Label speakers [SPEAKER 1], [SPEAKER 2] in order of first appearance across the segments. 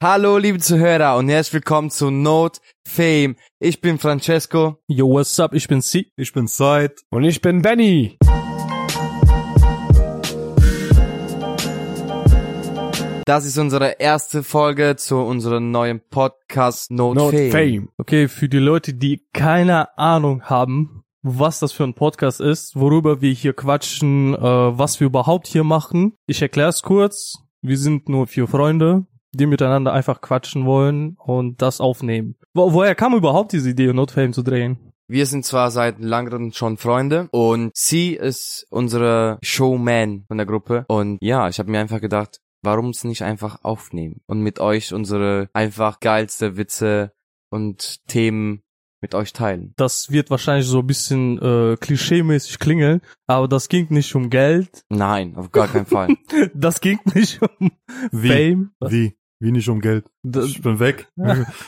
[SPEAKER 1] Hallo, liebe Zuhörer und herzlich willkommen zu Note Fame. Ich bin Francesco.
[SPEAKER 2] Yo, what's up? Ich bin C.
[SPEAKER 3] Ich bin Said.
[SPEAKER 4] Und ich bin Benny.
[SPEAKER 1] Das ist unsere erste Folge zu unserem neuen Podcast Note,
[SPEAKER 4] Not
[SPEAKER 1] Fame.
[SPEAKER 4] Fame.
[SPEAKER 2] Okay, für die Leute, die keine Ahnung haben, was das für ein Podcast ist, worüber wir hier quatschen, äh, was wir überhaupt hier machen. Ich erkläre es kurz. Wir sind nur vier Freunde, die miteinander einfach quatschen wollen und das aufnehmen. Wo, woher kam überhaupt diese Idee, Not Fame zu drehen?
[SPEAKER 1] Wir sind zwar seit langem schon Freunde und sie ist unsere Showman von der Gruppe und ja, ich habe mir einfach gedacht, warum es nicht einfach aufnehmen und mit euch unsere einfach geilste Witze und Themen mit euch teilen.
[SPEAKER 2] Das wird wahrscheinlich so ein bisschen äh, klischeemäßig klingeln, aber das ging nicht um Geld,
[SPEAKER 1] Nein, auf gar keinen Fall.
[SPEAKER 2] das ging nicht um
[SPEAKER 3] Wie?
[SPEAKER 2] Fame.
[SPEAKER 3] Wie? Wie nicht um Geld?
[SPEAKER 2] Das,
[SPEAKER 3] Ich bin weg.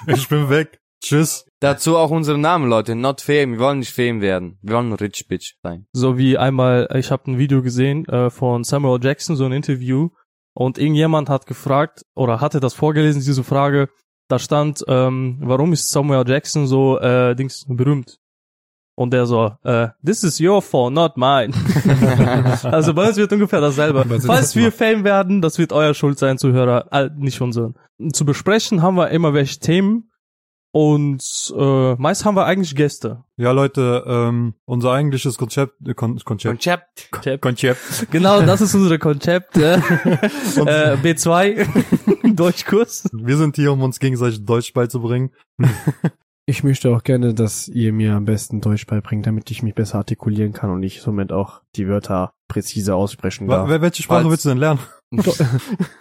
[SPEAKER 3] ich bin weg. Tschüss.
[SPEAKER 1] Dazu auch unsere Namen, Leute. Not Fame. Wir wollen nicht Fame werden. Wir wollen nur Rich Bitch sein.
[SPEAKER 2] So wie einmal, ich habe ein Video gesehen äh, von Samuel Jackson, so ein Interview, und irgendjemand hat gefragt oder hatte das vorgelesen, diese Frage. Da stand, ähm, warum ist Samuel Jackson so äh, Dings berühmt? Und der so, äh, this is your fault, not mine. also bei uns wird ungefähr dasselbe. Falls wir? Fame werden, das wird euer Schuld sein, Zuhörer, äh, nicht unsere. Zu besprechen haben wir immer welche Themen und äh, meist haben wir eigentlich Gäste.
[SPEAKER 3] Ja, Leute, ähm, unser eigentliches Konzept, äh, Kon Konzept,
[SPEAKER 1] Konzept.
[SPEAKER 3] Konzept.
[SPEAKER 2] Genau, das ist unser Konzept. Äh, äh, B2 Deutschkurs.
[SPEAKER 3] Wir sind hier, um uns gegenseitig Deutsch beizubringen.
[SPEAKER 4] Ich möchte auch gerne, dass ihr mir am besten Deutsch beibringt, damit ich mich besser artikulieren kann und ich somit auch die Wörter präzise aussprechen darf.
[SPEAKER 3] wer- Welche Sprache
[SPEAKER 1] Falls-
[SPEAKER 3] willst du denn lernen?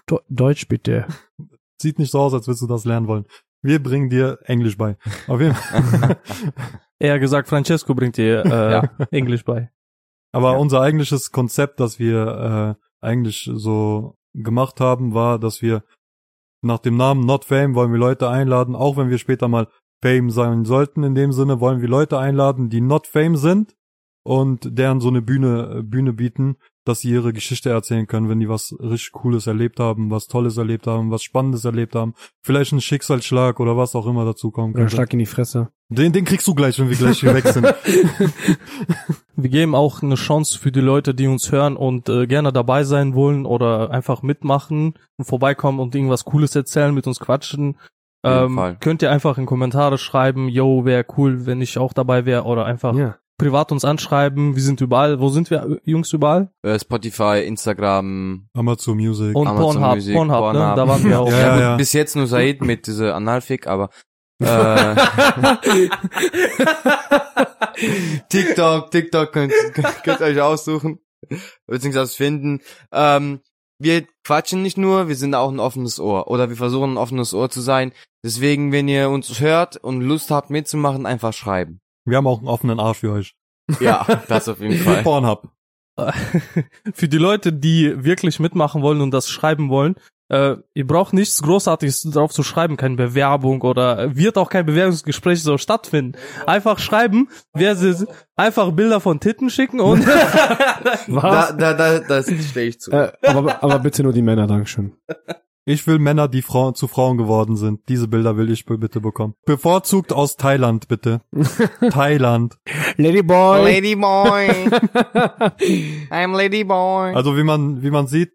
[SPEAKER 4] Do Deutsch bitte.
[SPEAKER 3] Sieht nicht so aus, als würdest du das lernen wollen. Wir bringen dir Englisch bei. Auf jeden Fall.
[SPEAKER 2] Eher gesagt, Francesco bringt dir äh, Englisch bei.
[SPEAKER 3] Aber
[SPEAKER 1] Ja.
[SPEAKER 3] unser eigentliches Konzept, das wir äh, eigentlich so gemacht haben, war, dass wir nach dem Namen Not Fame wollen wir Leute einladen, auch wenn wir später mal Fame sein sollten. In dem Sinne wollen wir Leute einladen, die Not Fame sind und deren so eine Bühne Bühne bieten, dass sie ihre Geschichte erzählen können, wenn die was richtig Cooles erlebt haben, was Tolles erlebt haben, was Spannendes erlebt haben, vielleicht einen Schicksalsschlag oder was auch immer dazu kommen
[SPEAKER 4] Oder
[SPEAKER 3] könnte.
[SPEAKER 4] Schlag in die Fresse.
[SPEAKER 3] Den, den kriegst du gleich, wenn wir gleich hier weg sind.
[SPEAKER 2] Wir geben auch eine Chance für die Leute, die uns hören und äh, gerne dabei sein wollen oder einfach mitmachen und vorbeikommen und irgendwas Cooles erzählen, mit uns quatschen. Ähm, könnt ihr einfach in Kommentare schreiben, yo, wäre cool, wenn ich auch dabei wäre oder einfach
[SPEAKER 4] Ja.
[SPEAKER 2] Privat uns anschreiben. Wir sind überall. Wo sind wir, Jungs, überall?
[SPEAKER 1] Äh, Spotify, Instagram.
[SPEAKER 3] Amazon Music.
[SPEAKER 2] Und
[SPEAKER 1] Amazon
[SPEAKER 2] Pornhub,
[SPEAKER 1] Music,
[SPEAKER 2] Pornhub,
[SPEAKER 1] Pornhub.
[SPEAKER 2] Ne? da waren wir auch.
[SPEAKER 3] Ja,
[SPEAKER 1] Ja,
[SPEAKER 3] ja.
[SPEAKER 1] bis jetzt nur Said mit dieser Analfik, aber äh, TikTok, TikTok könnt, könnt ihr euch aussuchen, beziehungsweise finden. Ähm, wir quatschen nicht nur, wir sind auch ein offenes Ohr oder wir versuchen ein offenes Ohr zu sein. Deswegen, wenn ihr uns hört und Lust habt mitzumachen, einfach schreiben.
[SPEAKER 3] Wir haben auch einen offenen Arsch für euch.
[SPEAKER 1] Ja, das auf jeden Fall.
[SPEAKER 3] Pornhub.
[SPEAKER 2] Für die Leute, die wirklich mitmachen wollen und das schreiben wollen, äh, ihr braucht nichts Großartiges drauf zu schreiben, keine Bewerbung oder äh, wird auch kein Bewerbungsgespräch so stattfinden. Einfach schreiben, wer sie, einfach Bilder von Titten schicken und
[SPEAKER 1] Da, da, da, das stehe ich zu.
[SPEAKER 4] Äh, aber, aber bitte nur die Männer, Dankeschön.
[SPEAKER 3] Ich will Männer, die Frauen zu Frauen geworden sind. Diese Bilder will ich bitte bekommen. Bevorzugt aus Thailand, bitte. Thailand.
[SPEAKER 4] Ladyboy!
[SPEAKER 1] Ladyboy. I'm Ladyboy.
[SPEAKER 3] Also wie man, wie man sieht,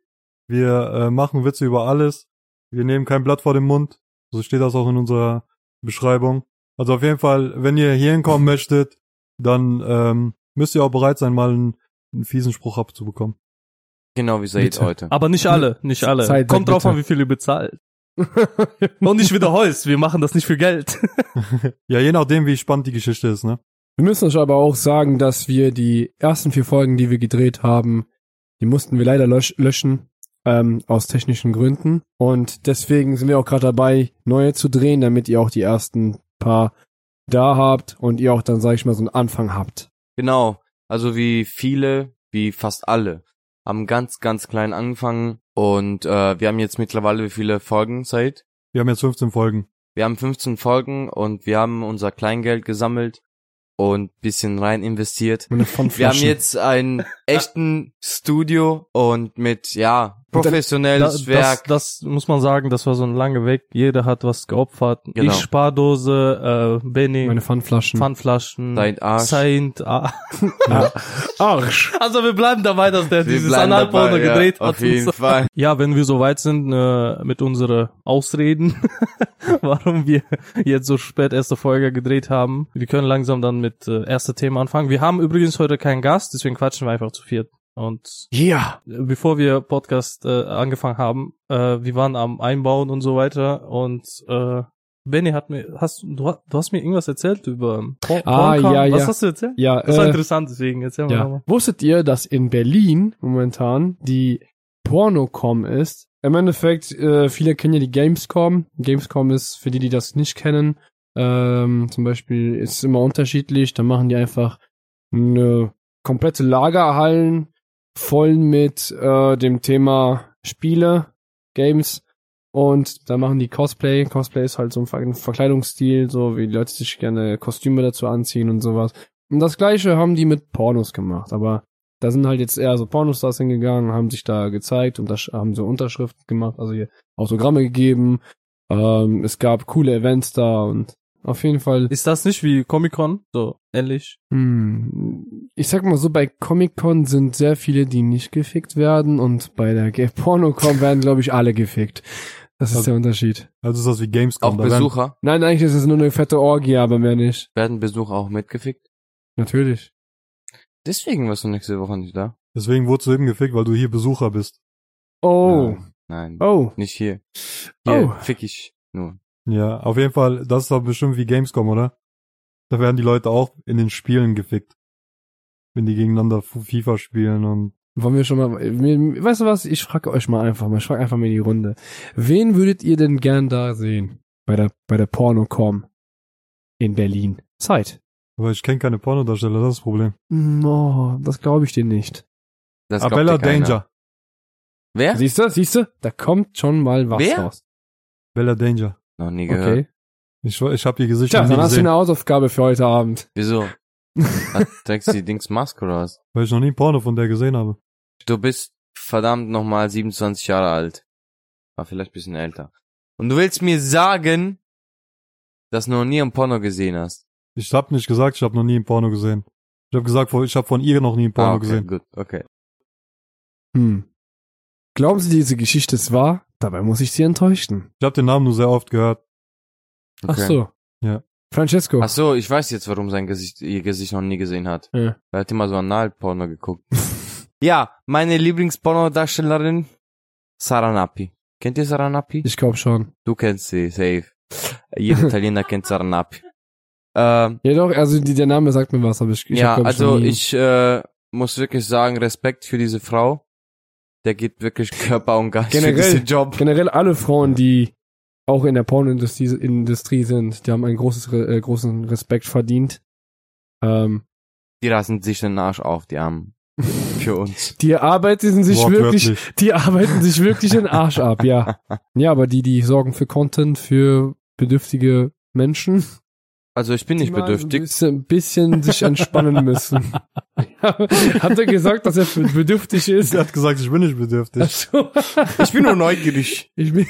[SPEAKER 3] wir äh, machen Witze über alles. Wir nehmen kein Blatt vor den Mund. So steht das auch in unserer Beschreibung. Also auf jeden Fall, wenn ihr hier hinkommen möchtet, dann ähm, müsst ihr auch bereit sein, mal einen, einen fiesen Spruch abzubekommen.
[SPEAKER 1] Genau wie Said heute.
[SPEAKER 2] aber nicht alle, nicht alle.
[SPEAKER 4] Zeit,
[SPEAKER 2] Kommt drauf
[SPEAKER 4] bitte.
[SPEAKER 2] an, wie viel ihr bezahlt. und nicht wiederholst, wir machen das nicht für Geld.
[SPEAKER 3] Ja, je nachdem, wie spannend die Geschichte ist, ne?
[SPEAKER 4] Wir müssen euch aber auch sagen, dass wir die ersten vier Folgen, die wir gedreht haben, die mussten wir leider lösch löschen, ähm, aus technischen Gründen. Und deswegen sind wir auch gerade dabei, neue zu drehen, damit ihr auch die ersten paar da habt und ihr auch dann, sag ich mal, so einen Anfang habt.
[SPEAKER 1] Genau. Also wie viele, wie fast alle, haben ganz, ganz klein angefangen und äh, wir haben jetzt mittlerweile wie viele Folgen Said?
[SPEAKER 3] Wir haben jetzt 15 Folgen.
[SPEAKER 1] Wir haben 15 Folgen und wir haben unser Kleingeld gesammelt und bisschen rein investiert. Wir haben jetzt einen echten Studio und mit, ja, professionelles
[SPEAKER 2] das,
[SPEAKER 1] Werk.
[SPEAKER 2] das muss man sagen, das war so ein lange Weg. Jeder hat was geopfert.
[SPEAKER 1] Genau.
[SPEAKER 2] Ich Spardose, äh, Benny,
[SPEAKER 4] Meine Pfandflaschen.
[SPEAKER 2] Pfandflaschen,
[SPEAKER 1] Dein Arsch.
[SPEAKER 2] Saint, ah.
[SPEAKER 4] Arsch.
[SPEAKER 2] Also wir bleiben dabei, dass der
[SPEAKER 1] Wir
[SPEAKER 2] dieses Analporno
[SPEAKER 1] ja,
[SPEAKER 2] gedreht hat.
[SPEAKER 1] Auf jeden
[SPEAKER 2] so.
[SPEAKER 1] Fall.
[SPEAKER 2] Ja, wenn wir soweit sind äh, mit unseren Ausreden, warum wir jetzt so spät erste Folge gedreht haben, wir können langsam dann mit äh, erste Thema anfangen. Wir haben übrigens heute keinen Gast, deswegen quatschen wir einfach zu viert. Und
[SPEAKER 4] Ja.
[SPEAKER 2] bevor wir Podcast äh, angefangen haben, äh, wir waren am Einbauen und so weiter und äh, Benny hat mir, hast du, du hast mir irgendwas erzählt über Por
[SPEAKER 4] Ah,
[SPEAKER 2] Porncom?
[SPEAKER 4] ja,
[SPEAKER 2] Was
[SPEAKER 4] ja.
[SPEAKER 2] hast du erzählt?
[SPEAKER 4] Ja,
[SPEAKER 2] Das war
[SPEAKER 4] äh,
[SPEAKER 2] interessant, deswegen erzähl mal
[SPEAKER 4] ja.
[SPEAKER 2] nochmal.
[SPEAKER 4] Wusstet ihr, dass in Berlin momentan die Pornocom ist? Im Endeffekt, äh, viele kennen ja die Gamescom. Gamescom ist, für die, die das nicht kennen, ähm, zum Beispiel ist immer unterschiedlich. Da machen die einfach eine komplette Lagerhallen voll mit äh, dem Thema Spiele, Games und da machen die Cosplay. Cosplay ist halt so ein Ver- ein Verkleidungsstil, so wie die Leute sich gerne Kostüme dazu anziehen und sowas. Und das gleiche haben die mit Pornos gemacht, aber da sind halt jetzt eher so Pornostars hingegangen, haben sich da gezeigt und da haben so Unterschriften gemacht, also hier Autogramme gegeben. Ähm, es gab coole Events da und auf jeden Fall
[SPEAKER 2] Ist das nicht wie Comic-Con? So, ähnlich?
[SPEAKER 4] hm, ich sag mal so, bei Comic-Con sind sehr viele, die nicht gefickt werden und bei der Porno-Con werden, glaube ich, alle gefickt. Das ist
[SPEAKER 3] Also-
[SPEAKER 4] der Unterschied.
[SPEAKER 3] Also ist das wie Gamescom.
[SPEAKER 1] Auch
[SPEAKER 3] da werden-
[SPEAKER 1] Besucher.
[SPEAKER 4] Nein, eigentlich ist es nur eine fette Orgie, aber mehr nicht.
[SPEAKER 1] Werden Besucher auch mitgefickt?
[SPEAKER 4] Natürlich.
[SPEAKER 1] Deswegen warst du nächste Woche nicht da.
[SPEAKER 3] Deswegen wurdest du eben gefickt, weil du hier Besucher bist.
[SPEAKER 4] Oh.
[SPEAKER 1] Nein,
[SPEAKER 4] Oh.
[SPEAKER 1] nicht hier. Hier
[SPEAKER 4] Oh.
[SPEAKER 1] fick ich nur.
[SPEAKER 3] Ja, auf jeden Fall, das ist doch bestimmt wie Gamescom, oder? Da werden die Leute auch in den Spielen gefickt. Wenn die gegeneinander FIFA spielen und
[SPEAKER 4] Wollen wir schon mal, mir- weißt du was? Ich frage euch mal einfach mal, ich frage einfach mal in die Runde. Wen würdet ihr denn gern da sehen? Bei der, bei der Pornocom in Berlin. Zeit.
[SPEAKER 3] aber ich kenne keine Pornodarsteller, das ist das Problem.
[SPEAKER 4] Oh, das glaube ich dir nicht.
[SPEAKER 1] Das
[SPEAKER 3] Abella. Danger.
[SPEAKER 1] Wer?
[SPEAKER 4] Siehst du, siehst du? Da kommt schon mal was
[SPEAKER 1] Wer?
[SPEAKER 4] raus.
[SPEAKER 3] Bella Danger.
[SPEAKER 1] Noch nie gehört.
[SPEAKER 4] Okay.
[SPEAKER 3] Ich, ich habe ihr Gesicht
[SPEAKER 4] Tja,
[SPEAKER 3] noch nie
[SPEAKER 4] dann hast du
[SPEAKER 3] gesehen,
[SPEAKER 4] eine Hausaufgabe für heute Abend.
[SPEAKER 1] Wieso? Hat- die Dings was?
[SPEAKER 3] weil ich noch nie ein Porno von der gesehen habe.
[SPEAKER 1] Du bist verdammt nochmal 27 Jahre alt. War vielleicht ein bisschen älter. Und du willst mir sagen, dass du noch nie ein Porno gesehen hast?
[SPEAKER 3] Ich habe nicht gesagt, ich habe noch nie ein Porno gesehen. Ich habe gesagt, ich habe von ihr noch nie ein Porno
[SPEAKER 1] ah, okay,
[SPEAKER 3] gesehen.
[SPEAKER 1] gut, okay.
[SPEAKER 4] Hm. Glauben Sie, diese Geschichte ist wahr? Dabei muss ich Sie enttäuschen.
[SPEAKER 3] Ich habe den Namen nur sehr oft gehört.
[SPEAKER 1] okay.
[SPEAKER 4] Ach so.
[SPEAKER 3] Ja.
[SPEAKER 4] Francesco.
[SPEAKER 1] Ach so, ich weiß jetzt, warum sein Gesicht, ihr Gesicht noch nie gesehen hat.
[SPEAKER 4] Ja.
[SPEAKER 1] Er hat immer so Analporno geguckt. ja, meine Lieblingsporno-Darstellerin, Sarah Nappi. Kennt ihr Sarah Nappi?
[SPEAKER 4] Ich glaube schon.
[SPEAKER 1] Du kennst sie, safe. Jeder Italiener kennt Sarah Nappi. Ähm,
[SPEAKER 4] Ja doch, also die, der Name sagt mir was, aber ich, ich
[SPEAKER 1] ja,
[SPEAKER 4] hab,
[SPEAKER 1] also ich äh, muss wirklich sagen, Respekt für diese Frau. Der gibt wirklich Körper und Geist für
[SPEAKER 4] Generell.
[SPEAKER 1] diesen Job.
[SPEAKER 4] generell alle Frauen, die auch in der Pornoindustrie Industrie sind, die haben einen großes, äh, großen Respekt verdient. Ähm,
[SPEAKER 1] Die lassen sich den Arsch auf, die Armen. Für uns.
[SPEAKER 4] die arbeiten sich wirklich, die arbeiten sich wirklich den Arsch ab, ja. Ja, aber die, die sorgen für Content für bedürftige Menschen.
[SPEAKER 1] Also ich bin nicht bedürftig.
[SPEAKER 4] Ein bisschen, ein bisschen sich entspannen müssen. Hat er gesagt, dass er bedürftig ist?
[SPEAKER 3] Sie hat gesagt, ich bin nicht bedürftig.
[SPEAKER 4] Ach so.
[SPEAKER 1] Ich bin nur neugierig.
[SPEAKER 4] Ich bin.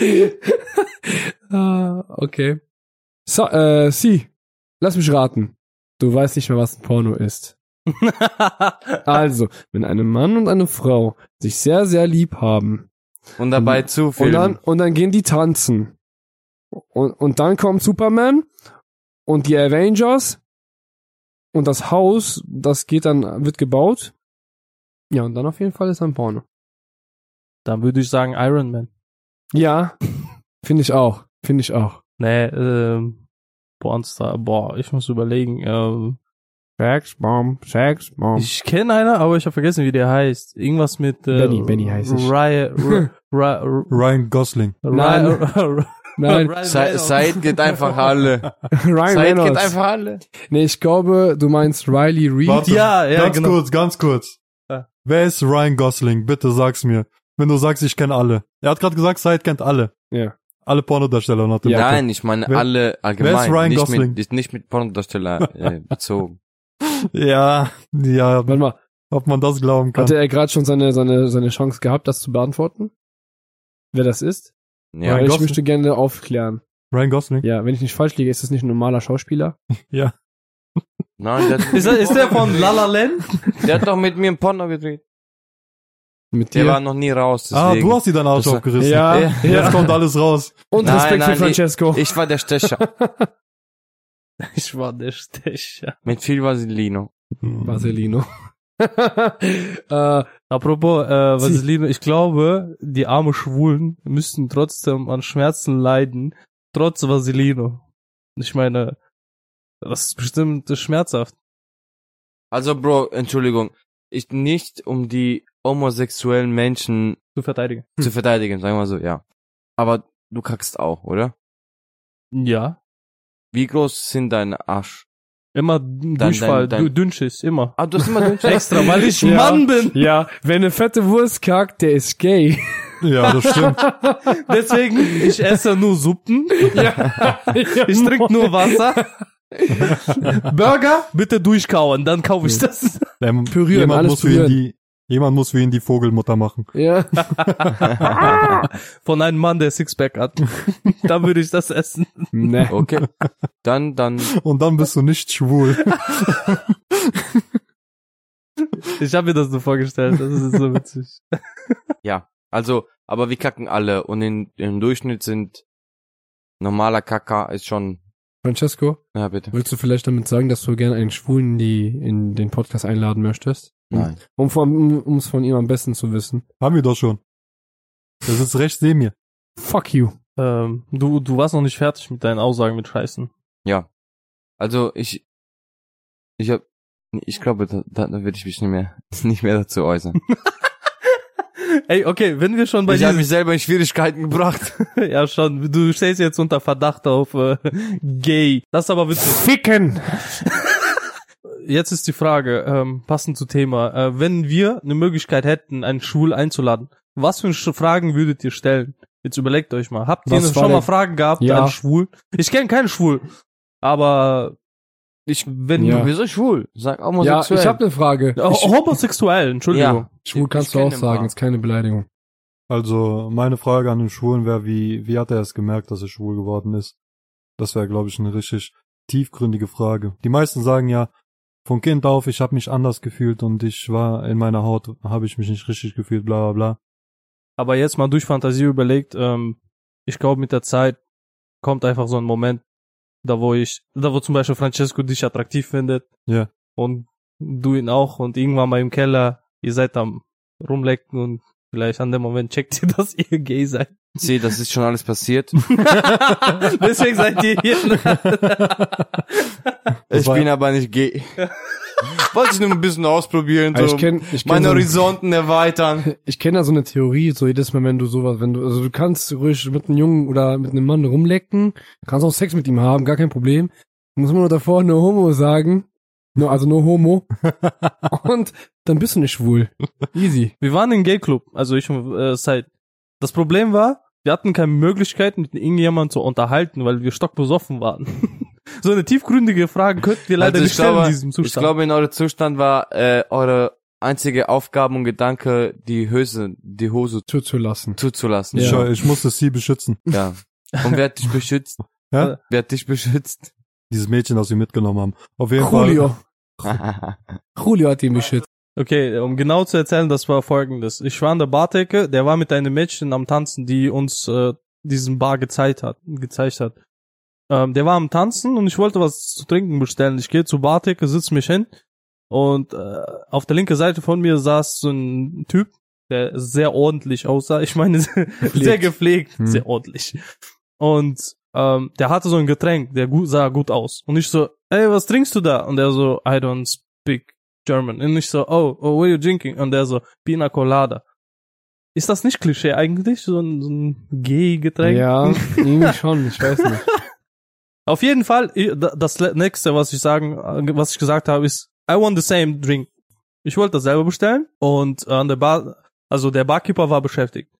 [SPEAKER 4] ah, okay. So, äh, Sie, lass mich raten. Du weißt nicht mehr, was ein Porno ist. Also, wenn ein Mann und eine Frau sich sehr, sehr lieb haben
[SPEAKER 1] Und dabei
[SPEAKER 4] und
[SPEAKER 1] zufilmen.
[SPEAKER 4] dann, und dann gehen die tanzen. Und, und dann kommt Superman und die Avengers und das Haus, das geht dann, wird gebaut. Ja, und dann auf jeden Fall ist ein Porno.
[SPEAKER 2] Dann würde ich sagen Iron Man.
[SPEAKER 4] Ja, finde ich auch. Finde ich auch.
[SPEAKER 2] Nee, ähm, Pornstar, boah, ich muss überlegen. Ähm,
[SPEAKER 4] Sex, Bomb, Sex, Bomb.
[SPEAKER 2] ich kenne einer, aber ich habe vergessen, wie der heißt. Irgendwas mit äh,
[SPEAKER 4] Benny, Benny heißt ich.
[SPEAKER 2] Ryan, Ryan,
[SPEAKER 3] Ryan Gosling.
[SPEAKER 2] Ryan,
[SPEAKER 4] Nein,
[SPEAKER 1] Sa Said geht einfach alle.
[SPEAKER 4] Ryan
[SPEAKER 1] Said geht einfach alle.
[SPEAKER 4] Nee, ich glaube, du meinst Riley Reid.
[SPEAKER 3] Warte,
[SPEAKER 2] Ja, ja,
[SPEAKER 3] ganz
[SPEAKER 2] genau.
[SPEAKER 3] kurz, ganz kurz.
[SPEAKER 2] Ja.
[SPEAKER 3] Wer ist Ryan Gosling? Bitte sag's mir. Wenn du sagst, ich kenne alle. Er hat gerade gesagt, Said kennt alle.
[SPEAKER 4] Ja.
[SPEAKER 3] Alle Pornodarsteller nach dem
[SPEAKER 4] Ja,
[SPEAKER 3] Motto.
[SPEAKER 1] Nein, ich meine
[SPEAKER 3] Wer-
[SPEAKER 1] alle allgemein.
[SPEAKER 3] Ryan
[SPEAKER 1] nicht
[SPEAKER 3] Gosling?
[SPEAKER 1] mit, ist nicht mit Pornodarsteller äh, bezogen.
[SPEAKER 3] Ja, ja,
[SPEAKER 4] Warte mal,
[SPEAKER 3] ob man das glauben kann.
[SPEAKER 4] hatte er gerade schon seine, seine, seine Chance gehabt, das zu beantworten? Wer das ist?
[SPEAKER 1] Ja.
[SPEAKER 4] Weil ich
[SPEAKER 3] Gosling?
[SPEAKER 4] möchte gerne aufklären.
[SPEAKER 3] Ryan Gosling?
[SPEAKER 4] Ja, wenn ich nicht falsch liege, ist das nicht ein normaler Schauspieler?
[SPEAKER 3] Ja.
[SPEAKER 1] Nein, der,
[SPEAKER 2] Ist, er- ist der von La La Land?
[SPEAKER 1] der hat doch mit mir ein Porno gedreht.
[SPEAKER 4] Mit
[SPEAKER 1] Der
[SPEAKER 4] dir?
[SPEAKER 1] war noch nie raus.
[SPEAKER 3] Ah,
[SPEAKER 1] Deswegen.
[SPEAKER 3] du hast dir deinen Arsch
[SPEAKER 1] Das-
[SPEAKER 3] aufgerissen.
[SPEAKER 4] Ja,
[SPEAKER 1] Ja.
[SPEAKER 3] Jetzt kommt alles raus.
[SPEAKER 4] Und
[SPEAKER 1] Nein,
[SPEAKER 4] Respekt
[SPEAKER 1] nein,
[SPEAKER 4] für Francesco.
[SPEAKER 1] Ich war der Stecher.
[SPEAKER 2] Ich war der Stecher.
[SPEAKER 1] mit viel Vaselino.
[SPEAKER 4] Marcelino. äh,
[SPEAKER 2] Apropos, äh, Vaseline, ich glaube, die armen Schwulen müssten trotzdem an Schmerzen leiden, trotz Vaselino. Ich meine, das ist bestimmt schmerzhaft.
[SPEAKER 1] Also, Bro, Entschuldigung. Ich nicht um die homosexuellen Menschen
[SPEAKER 2] Zu verteidigen.
[SPEAKER 1] zu verteidigen, sagen wir so, ja. Aber du kackst auch, oder?
[SPEAKER 2] Ja.
[SPEAKER 1] Wie groß sind deine Arsch?
[SPEAKER 2] Immer Durchfall,
[SPEAKER 1] dein-
[SPEAKER 2] du Dünnschiss, immer.
[SPEAKER 1] Ah, du hast immer Dünnschiss.
[SPEAKER 2] Extra, weil ich
[SPEAKER 4] Ja.
[SPEAKER 2] Mann bin.
[SPEAKER 4] ja, wenn eine fette Wurst kackt, der ist gay.
[SPEAKER 3] Ja, das stimmt.
[SPEAKER 2] Deswegen, ich esse nur Suppen.
[SPEAKER 4] ja.
[SPEAKER 2] Ich trinke nur Wasser. Burger, bitte durchkauen, dann kaufe ich das.
[SPEAKER 4] Pürieren,
[SPEAKER 3] jemand
[SPEAKER 4] alles
[SPEAKER 3] muss für
[SPEAKER 4] pürieren.
[SPEAKER 3] die, jemand muss für ihn die Vogelmutter machen.
[SPEAKER 4] Ja.
[SPEAKER 2] Von einem Mann, der Sixpack hat. da würde ich das essen.
[SPEAKER 4] Ne.
[SPEAKER 1] Okay. Dann, dann,
[SPEAKER 3] Und dann bist du nicht schwul.
[SPEAKER 2] Ich habe mir das so vorgestellt, das ist so witzig.
[SPEAKER 1] ja. Also, aber wir kacken alle und in, im Durchschnitt sind normaler Kacker ist schon,
[SPEAKER 4] Francesco,
[SPEAKER 1] ja bitte.
[SPEAKER 4] willst du vielleicht damit sagen, dass du gerne einen Schwulen in, die, in den Podcast einladen möchtest?
[SPEAKER 1] Nein.
[SPEAKER 4] Um von, um es von ihm am besten zu wissen.
[SPEAKER 3] Haben wir doch schon. Der sitzt rechts neben mir.
[SPEAKER 4] Fuck you.
[SPEAKER 2] Ähm, du, du warst noch nicht fertig mit deinen Aussagen mit Scheißen.
[SPEAKER 1] Ja. Also, ich, ich hab, ich glaube, da, da würde ich mich nicht mehr, nicht mehr dazu äußern.
[SPEAKER 2] Ey, okay, wenn wir schon bei
[SPEAKER 1] ich habe mich selber in Schwierigkeiten gebracht.
[SPEAKER 2] ja schon, du stehst jetzt unter Verdacht auf äh, gay. Das ist aber witzig.
[SPEAKER 4] Ficken!
[SPEAKER 2] Jetzt ist die Frage, ähm, passend zu Thema, äh, wenn wir eine Möglichkeit hätten, einen Schwul einzuladen, was für Fragen würdet ihr stellen? Jetzt überlegt euch mal. Habt ihr
[SPEAKER 4] Was
[SPEAKER 2] schon mal Fragen gehabt
[SPEAKER 4] Ja.
[SPEAKER 2] an Schwul? Ich kenne keinen Schwul, aber ich, wenn
[SPEAKER 4] Ja.
[SPEAKER 1] Du bist schwul. Sag
[SPEAKER 4] Ja,
[SPEAKER 1] homosexuell.
[SPEAKER 4] ich habe eine Frage.
[SPEAKER 2] Oh, homosexuell, Entschuldigung.
[SPEAKER 1] Ja.
[SPEAKER 4] Schwul
[SPEAKER 1] Ich-
[SPEAKER 4] kannst
[SPEAKER 1] ich
[SPEAKER 4] du
[SPEAKER 1] kenn
[SPEAKER 4] auch sagen, ist keine Beleidigung.
[SPEAKER 3] Also, meine Frage an den Schwulen wäre, wie, wie hat er es gemerkt, dass er schwul geworden ist? Das wäre, glaube ich, eine richtig tiefgründige Frage. Die meisten sagen ja, von Kind auf, ich habe mich anders gefühlt und ich war in meiner Haut, habe ich mich nicht richtig gefühlt, bla bla bla.
[SPEAKER 2] Aber jetzt mal durch Fantasie überlegt, ähm, ich glaube mit der Zeit kommt einfach so ein Moment, da wo ich, da wo zum Beispiel Francesco dich attraktiv findet.
[SPEAKER 3] Ja.
[SPEAKER 2] Und du ihn auch und irgendwann mal im Keller, ihr seid am rumlecken und vielleicht an dem Moment checkt ihr, dass ihr gay seid.
[SPEAKER 1] Sieh, das ist schon alles passiert.
[SPEAKER 2] Deswegen seid ihr hier.
[SPEAKER 1] ich bin aber nicht gay. Wollte ich nur ein bisschen ausprobieren, so
[SPEAKER 4] ich kenne ich kenn
[SPEAKER 1] meine
[SPEAKER 4] so,
[SPEAKER 1] Horizonten erweitern.
[SPEAKER 4] ich kenn da so eine Theorie, so jedes Mal, wenn du sowas, wenn du, also du kannst ruhig mit einem Jungen oder mit einem Mann rumlecken, kannst auch Sex mit ihm haben, gar kein Problem. Muss man nur davor nur Homo sagen. Nur, also nur Homo. Und dann bist du nicht schwul. Easy.
[SPEAKER 2] Wir waren im Gay-Club, also ich und äh, Said. Das Problem war, wir hatten keine Möglichkeit, mit irgendjemandem zu unterhalten, weil wir stockbesoffen waren. so eine tiefgründige Frage könnten wir leider
[SPEAKER 1] Also
[SPEAKER 2] nicht
[SPEAKER 1] ich
[SPEAKER 2] stellen
[SPEAKER 1] glaube,
[SPEAKER 2] in diesem
[SPEAKER 1] Ich
[SPEAKER 2] Zustand.
[SPEAKER 1] glaube, in eurem Zustand war äh, eure einzige Aufgabe und Gedanke, die Hose, die Hose
[SPEAKER 4] Zuzulassen.
[SPEAKER 1] zuzulassen.
[SPEAKER 3] Ich,
[SPEAKER 4] Ja.
[SPEAKER 3] ich musste sie beschützen.
[SPEAKER 1] Ja. Und wer hat dich beschützt?
[SPEAKER 3] Ja?
[SPEAKER 1] Wer hat dich beschützt?
[SPEAKER 3] Dieses Mädchen, das wir mitgenommen haben. Auf jeden
[SPEAKER 4] Julio.
[SPEAKER 3] Fall.
[SPEAKER 4] Julio hat ihn beschützt.
[SPEAKER 2] Okay, um genau zu erzählen, das war folgendes. Ich war an der Bartheke, der war mit einem Mädchen am Tanzen, die uns äh, diesen Bar gezeigt hat. Gezeigt hat. Ähm, der war am Tanzen und ich wollte was zu trinken bestellen. Ich gehe zur Bartheke, sitz mich hin und äh, auf der linken Seite von mir saß so ein Typ, der sehr ordentlich aussah. Ich meine, sehr gepflegt,
[SPEAKER 4] Hm.
[SPEAKER 2] sehr ordentlich. Und ähm, der hatte so ein Getränk, der gut, sah gut aus. Und ich so, ey, was trinkst du da? Und er so, I don't speak German. Und ich so, oh, oh, what are you drinking? Und der so, Pina Colada. Ist das nicht Klischee eigentlich? So ein, so ein Gay-Getränk?
[SPEAKER 4] Ja, irgendwie schon, ich weiß nicht.
[SPEAKER 2] Auf jeden Fall, das nächste, was ich sagen, äh, was ich gesagt habe, ist, I want the same drink. Ich wollte das selber bestellen und an der Bar, also der Barkeeper war beschäftigt.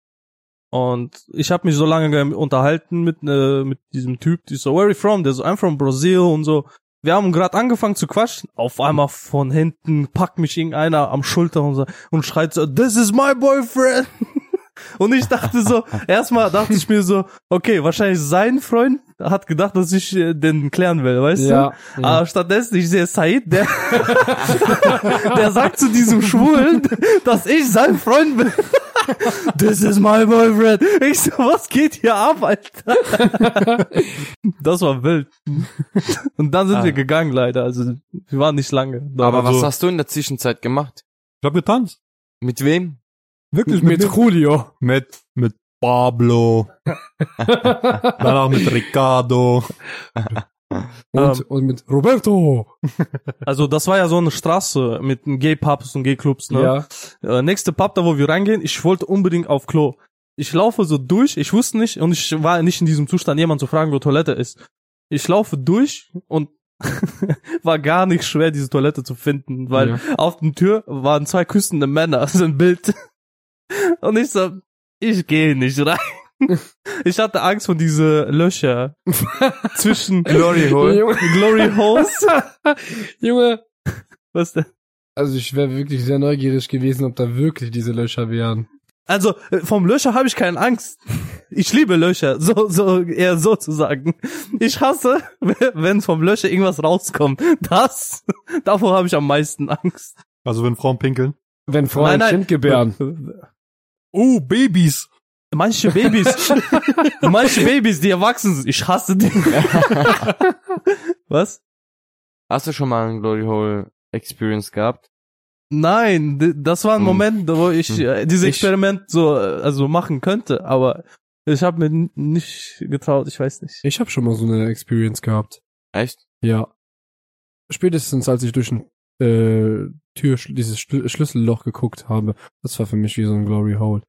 [SPEAKER 2] Und ich habe mich so lange ge- unterhalten mit äh, mit diesem Typ, die so, where are you from? Der so, I'm from Brazil und so. Wir haben gerade angefangen zu quatschen. Auf einmal von hinten packt mich irgendeiner am Schulter und, so, und schreit so, this is my boyfriend. Und ich dachte so, erstmal dachte ich mir so, okay, wahrscheinlich sein Freund hat gedacht, dass ich äh, den klären will, weißt
[SPEAKER 4] Ja.
[SPEAKER 2] du? Aber stattdessen, ich sehe Said, der, der sagt zu diesem Schwulen, dass ich sein Freund bin. This is my boyfriend. Ich so, was geht hier ab, Alter? Das war wild. Und dann sind
[SPEAKER 1] Ah.
[SPEAKER 2] wir gegangen, leider. Also, wir waren nicht lange. da.
[SPEAKER 1] Aber was
[SPEAKER 3] so-
[SPEAKER 1] hast du in der Zwischenzeit gemacht?
[SPEAKER 3] Ich hab getanzt.
[SPEAKER 1] Mit wem?
[SPEAKER 3] Wirklich
[SPEAKER 4] mit
[SPEAKER 3] mit,
[SPEAKER 4] Julio.
[SPEAKER 3] mit, mit Pablo. Danach mit Ricardo.
[SPEAKER 4] Und,
[SPEAKER 2] Ähm.
[SPEAKER 4] und mit Roberto.
[SPEAKER 2] Also, das war ja so eine Straße mit Gay-Pubs und Gay-Clubs, ne?
[SPEAKER 4] Ja.
[SPEAKER 2] äh, nächste Pub, da wo wir reingehen, ich wollte unbedingt auf Klo. Ich laufe so durch, ich wusste nicht und ich war nicht in diesem Zustand, jemand zu fragen, wo Toilette ist. Ich laufe durch und war gar nicht schwer, diese Toilette zu finden, weil
[SPEAKER 4] Ja.
[SPEAKER 2] auf der Tür waren zwei küssende Männer, so ein Bild. Und ich so, ich gehe nicht rein. Ich hatte Angst vor diese Löcher zwischen
[SPEAKER 1] Glory Hole.
[SPEAKER 4] Junge,
[SPEAKER 2] Glory Holes.
[SPEAKER 4] Junge.
[SPEAKER 2] Was denn?
[SPEAKER 4] Also ich wäre wirklich sehr neugierig gewesen, ob da wirklich diese Löcher wären.
[SPEAKER 2] Also äh, vom Löcher habe ich keine Angst. Ich liebe Löcher, so so eher so zu sagen. Ich hasse, wenn vom Löcher irgendwas rauskommt. Das davor habe ich am meisten Angst.
[SPEAKER 3] Also wenn Frauen pinkeln.
[SPEAKER 4] Wenn Frauen ein Kind gebären.
[SPEAKER 3] Oh, Babys.
[SPEAKER 2] Manche Babys, manche Babys, die erwachsen sind, ich hasse die. Was?
[SPEAKER 1] Hast du schon mal einen Glory Hole Experience gehabt?
[SPEAKER 2] Nein, das war ein
[SPEAKER 1] Hm.
[SPEAKER 2] Moment, wo ich
[SPEAKER 1] Hm.
[SPEAKER 2] äh, dieses
[SPEAKER 1] Ich-
[SPEAKER 2] Experiment so äh, also machen könnte, aber ich habe mir nicht getraut, ich weiß nicht.
[SPEAKER 4] Ich habe schon mal so eine Experience gehabt.
[SPEAKER 1] Echt?
[SPEAKER 4] Ja. Spätestens als ich durch ein äh, Tür, dieses Schl Schlüsselloch geguckt habe. Das war für mich wie so ein Glory Hole.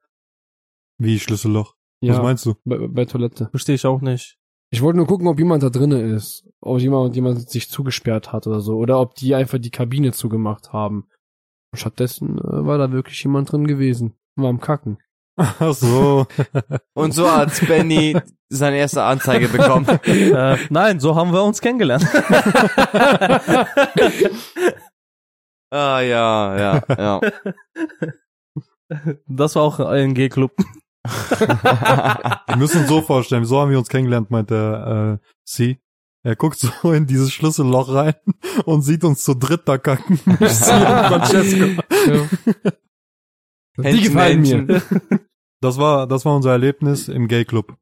[SPEAKER 3] Wie Schlüsselloch.
[SPEAKER 4] Ja,
[SPEAKER 3] Was meinst du?
[SPEAKER 4] bei, bei Toilette.
[SPEAKER 2] Verstehe ich auch nicht.
[SPEAKER 4] Ich wollte nur gucken, ob jemand da drinne ist. Ob jemand, jemand sich zugesperrt hat oder so. Oder ob die einfach die Kabine zugemacht haben. Und stattdessen äh, war da wirklich jemand drin gewesen. War am Kacken.
[SPEAKER 3] Ach so.
[SPEAKER 1] Und so hat Benny seine erste Anzeige bekommen.
[SPEAKER 2] äh, nein, so haben wir uns kennengelernt.
[SPEAKER 1] ah ja, ja, ja.
[SPEAKER 2] Das war auch ein G-Club.
[SPEAKER 3] Wir müssen uns so vorstellen, so haben wir uns kennengelernt, meint der äh, C. Er guckt so in dieses Schlüsselloch rein und sieht uns zu dritt da kacken. Ich sie und Francesco.
[SPEAKER 4] Ja. die gefallen mir.
[SPEAKER 3] Das war, das war unser Erlebnis im Gay Club.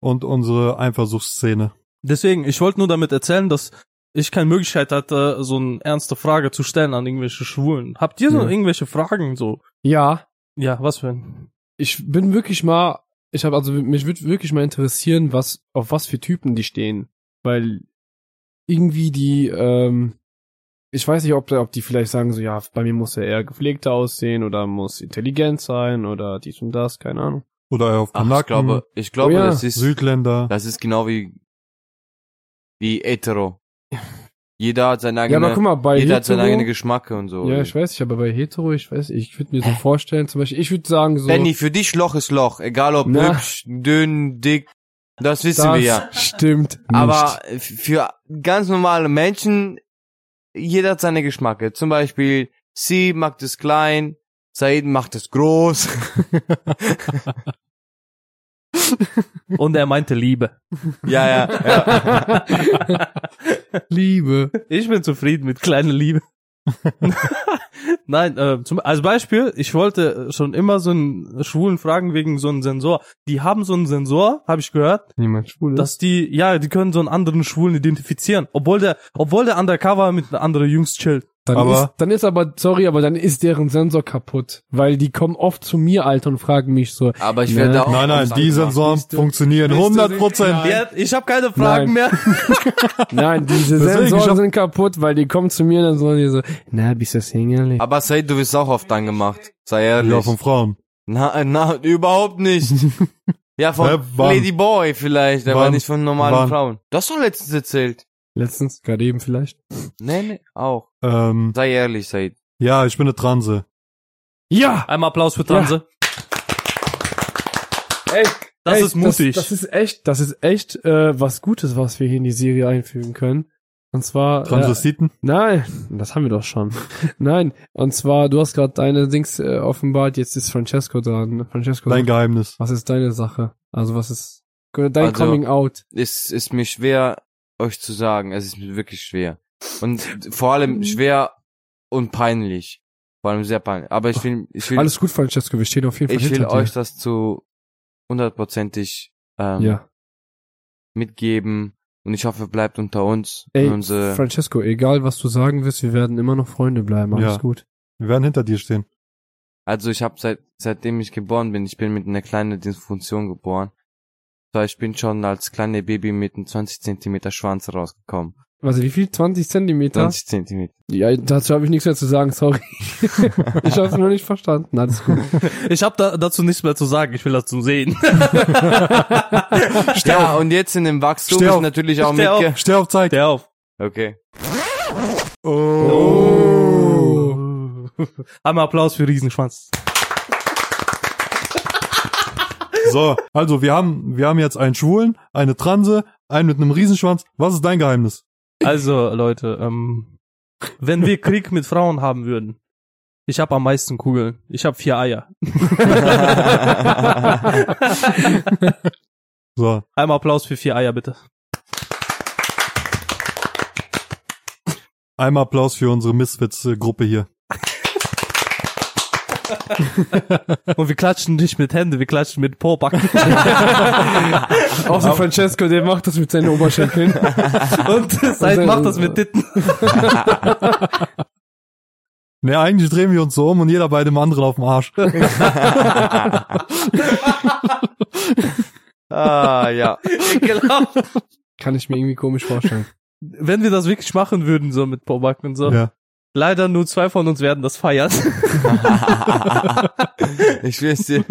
[SPEAKER 3] Und unsere Eifersuchtsszene.
[SPEAKER 2] Deswegen, ich wollte nur damit erzählen, dass ich keine Möglichkeit hatte, so eine ernste Frage zu stellen an irgendwelche Schwulen. Habt ihr so
[SPEAKER 4] Ja.
[SPEAKER 2] irgendwelche Fragen so?
[SPEAKER 4] Ja,
[SPEAKER 2] Ja, was für ein?
[SPEAKER 4] Ich bin wirklich mal, ich habe also mich würde wirklich mal interessieren, was auf was für Typen die stehen, weil irgendwie die, ähm, ich weiß nicht, ob ob die vielleicht sagen so, ja, bei mir muss er eher gepflegter aussehen oder muss intelligent sein oder dies und das, keine Ahnung.
[SPEAKER 3] Oder auf
[SPEAKER 1] Ach, ich
[SPEAKER 3] Kanaken,
[SPEAKER 1] glaube, ich glaube,
[SPEAKER 4] Oh ja,
[SPEAKER 1] das ist,
[SPEAKER 3] Südländer.
[SPEAKER 1] das ist genau wie, wie hetero. Jeder hat seine
[SPEAKER 4] Ja,
[SPEAKER 1] eigene,
[SPEAKER 4] aber guck mal, bei
[SPEAKER 1] jeder hat seine eigene
[SPEAKER 4] Hetero,
[SPEAKER 1] Geschmacke und so.
[SPEAKER 4] ja, ich weiß nicht, aber bei Hetero, ich weiß, ich würde mir so vorstellen, zum Beispiel, ich würde sagen so,
[SPEAKER 1] Benny, für dich Loch ist Loch, egal ob
[SPEAKER 4] Na.
[SPEAKER 1] hübsch, dünn, dick, das wissen
[SPEAKER 4] das
[SPEAKER 1] wir ja.
[SPEAKER 4] stimmt nicht.
[SPEAKER 1] Aber für ganz normale Menschen, jeder hat seine Geschmacke. Zum Beispiel, sie mag es klein, Said macht es groß.
[SPEAKER 2] Und er meinte Liebe.
[SPEAKER 1] ja, ja, ja.
[SPEAKER 4] Liebe.
[SPEAKER 2] Ich bin zufrieden mit kleiner Liebe. Nein, äh, zum, als Beispiel, ich wollte schon immer so einen Schwulen fragen wegen so einem Sensor. Die haben so einen Sensor, habe ich gehört,
[SPEAKER 4] Niemand schwul ist.
[SPEAKER 2] dass die, ja, die können so einen anderen Schwulen identifizieren, obwohl der, obwohl der undercover mit einer anderen Jungs chillt.
[SPEAKER 4] Dann
[SPEAKER 3] Aber-
[SPEAKER 4] ist, dann ist aber, sorry, aber dann ist deren Sensor kaputt. Weil die kommen oft zu mir, Alter, und fragen mich so,
[SPEAKER 1] Aber ich
[SPEAKER 4] Ne.
[SPEAKER 1] werde auch.
[SPEAKER 3] Nein, nein, die Sensoren funktionieren
[SPEAKER 4] Siehst du,
[SPEAKER 3] 100 Prozent.
[SPEAKER 4] Nein.
[SPEAKER 2] Ich habe keine Fragen mehr.
[SPEAKER 4] nein, diese
[SPEAKER 3] Deswegen,
[SPEAKER 4] Sensoren
[SPEAKER 3] hab-
[SPEAKER 4] sind kaputt, weil die kommen zu mir und dann sagen die so, na, bist du Single?
[SPEAKER 1] Aber Said, du wirst auch oft angemacht. Sei ehrlich.
[SPEAKER 3] Ja, von Frauen.
[SPEAKER 1] na, na, überhaupt nicht. ja, von
[SPEAKER 3] Hä, wann?
[SPEAKER 1] Lady Boy vielleicht, aber nicht von normalen
[SPEAKER 3] Wann?
[SPEAKER 1] Frauen. Das hast du letztens erzählt.
[SPEAKER 4] Letztens, gerade eben vielleicht.
[SPEAKER 1] Nee, nee, auch.
[SPEAKER 3] Ähm,
[SPEAKER 1] Sei ehrlich, Said.
[SPEAKER 3] ja, ich bin eine Transe.
[SPEAKER 4] Ja!
[SPEAKER 2] Einmal Applaus für Transe.
[SPEAKER 4] Ey,
[SPEAKER 2] Das
[SPEAKER 4] ey,
[SPEAKER 2] ist mutig.
[SPEAKER 4] Das, das ist echt, das ist echt äh, was Gutes, was wir hier in die Serie einfügen können. Und zwar. Äh,
[SPEAKER 3] Transvestiten?
[SPEAKER 4] nein, das haben wir doch schon. nein, und zwar, du hast gerade deine Dings äh, offenbart, jetzt ist Francesco dran. Francesco,
[SPEAKER 3] Dein Geheimnis.
[SPEAKER 4] was ist deine Sache? Also was ist dein
[SPEAKER 1] Also-
[SPEAKER 4] Coming Out?
[SPEAKER 1] Es ist mir schwer, euch zu sagen. Es ist mir wirklich schwer. Und vor allem schwer und peinlich. Vor allem sehr peinlich. Aber ich will, ich will,
[SPEAKER 4] Alles gut, Francesco, wir stehen auf jeden Fall
[SPEAKER 1] ich will
[SPEAKER 4] hinter
[SPEAKER 1] euch
[SPEAKER 4] dir.
[SPEAKER 1] das zu hundertprozentig ähm,
[SPEAKER 4] Ja.
[SPEAKER 1] mitgeben. Und ich hoffe, bleibt unter uns.
[SPEAKER 4] Ey,
[SPEAKER 1] und unsere,
[SPEAKER 4] Francesco, egal was du sagen wirst, wir werden immer noch Freunde bleiben. Alles
[SPEAKER 3] Ja.
[SPEAKER 4] gut.
[SPEAKER 3] Wir werden hinter dir stehen.
[SPEAKER 1] also ich habe seit seitdem ich geboren bin, ich bin mit einer kleinen Dysfunktion geboren. So, ich bin schon als kleine Baby mit einem 20 Zentimeter Schwanz rausgekommen.
[SPEAKER 4] Also wie viel? 20 Zentimeter?
[SPEAKER 1] 20 Zentimeter.
[SPEAKER 4] Ja, dazu habe ich nichts mehr zu sagen, sorry. ich habe es noch nicht verstanden. Alles gut.
[SPEAKER 2] Ich habe da, dazu nichts mehr zu sagen. Ich will das zum Sehen.
[SPEAKER 1] Ja, und jetzt in dem Wachstum
[SPEAKER 3] Steh
[SPEAKER 1] ist
[SPEAKER 3] auf.
[SPEAKER 1] natürlich auch
[SPEAKER 2] Steh auf.
[SPEAKER 1] mitge...
[SPEAKER 3] Steh auf Zeit.
[SPEAKER 2] Der auf.
[SPEAKER 1] Okay.
[SPEAKER 2] Oh. Einmal Applaus für Riesenschwanz.
[SPEAKER 3] So, also wir haben, wir haben jetzt einen Schwulen, eine Transe, einen mit einem Riesenschwanz. Was ist dein Geheimnis?
[SPEAKER 2] Also, Leute, ähm, wenn wir Krieg mit Frauen haben würden, ich habe am meisten Kugeln. Ich habe vier Eier.
[SPEAKER 3] So,
[SPEAKER 2] Einmal Applaus für vier Eier, bitte.
[SPEAKER 3] einmal Applaus für unsere Misfits-Gruppe hier.
[SPEAKER 2] Und wir klatschen nicht mit Händen, wir klatschen mit Pobacken.
[SPEAKER 4] Außer Francesco, der macht das mit seinen Oberschenkeln.
[SPEAKER 2] Und Seid macht das mit Titten.
[SPEAKER 3] Ne, eigentlich drehen wir uns so um und jeder bei dem anderen auf dem Arsch.
[SPEAKER 1] ah, ja.
[SPEAKER 2] Ekelhaft.
[SPEAKER 4] Kann ich mir irgendwie komisch vorstellen.
[SPEAKER 2] Wenn wir das wirklich machen würden, so mit Pobacken und so.
[SPEAKER 3] Ja.
[SPEAKER 2] Leider nur zwei von uns werden das feiern.
[SPEAKER 1] ich schwör's dir.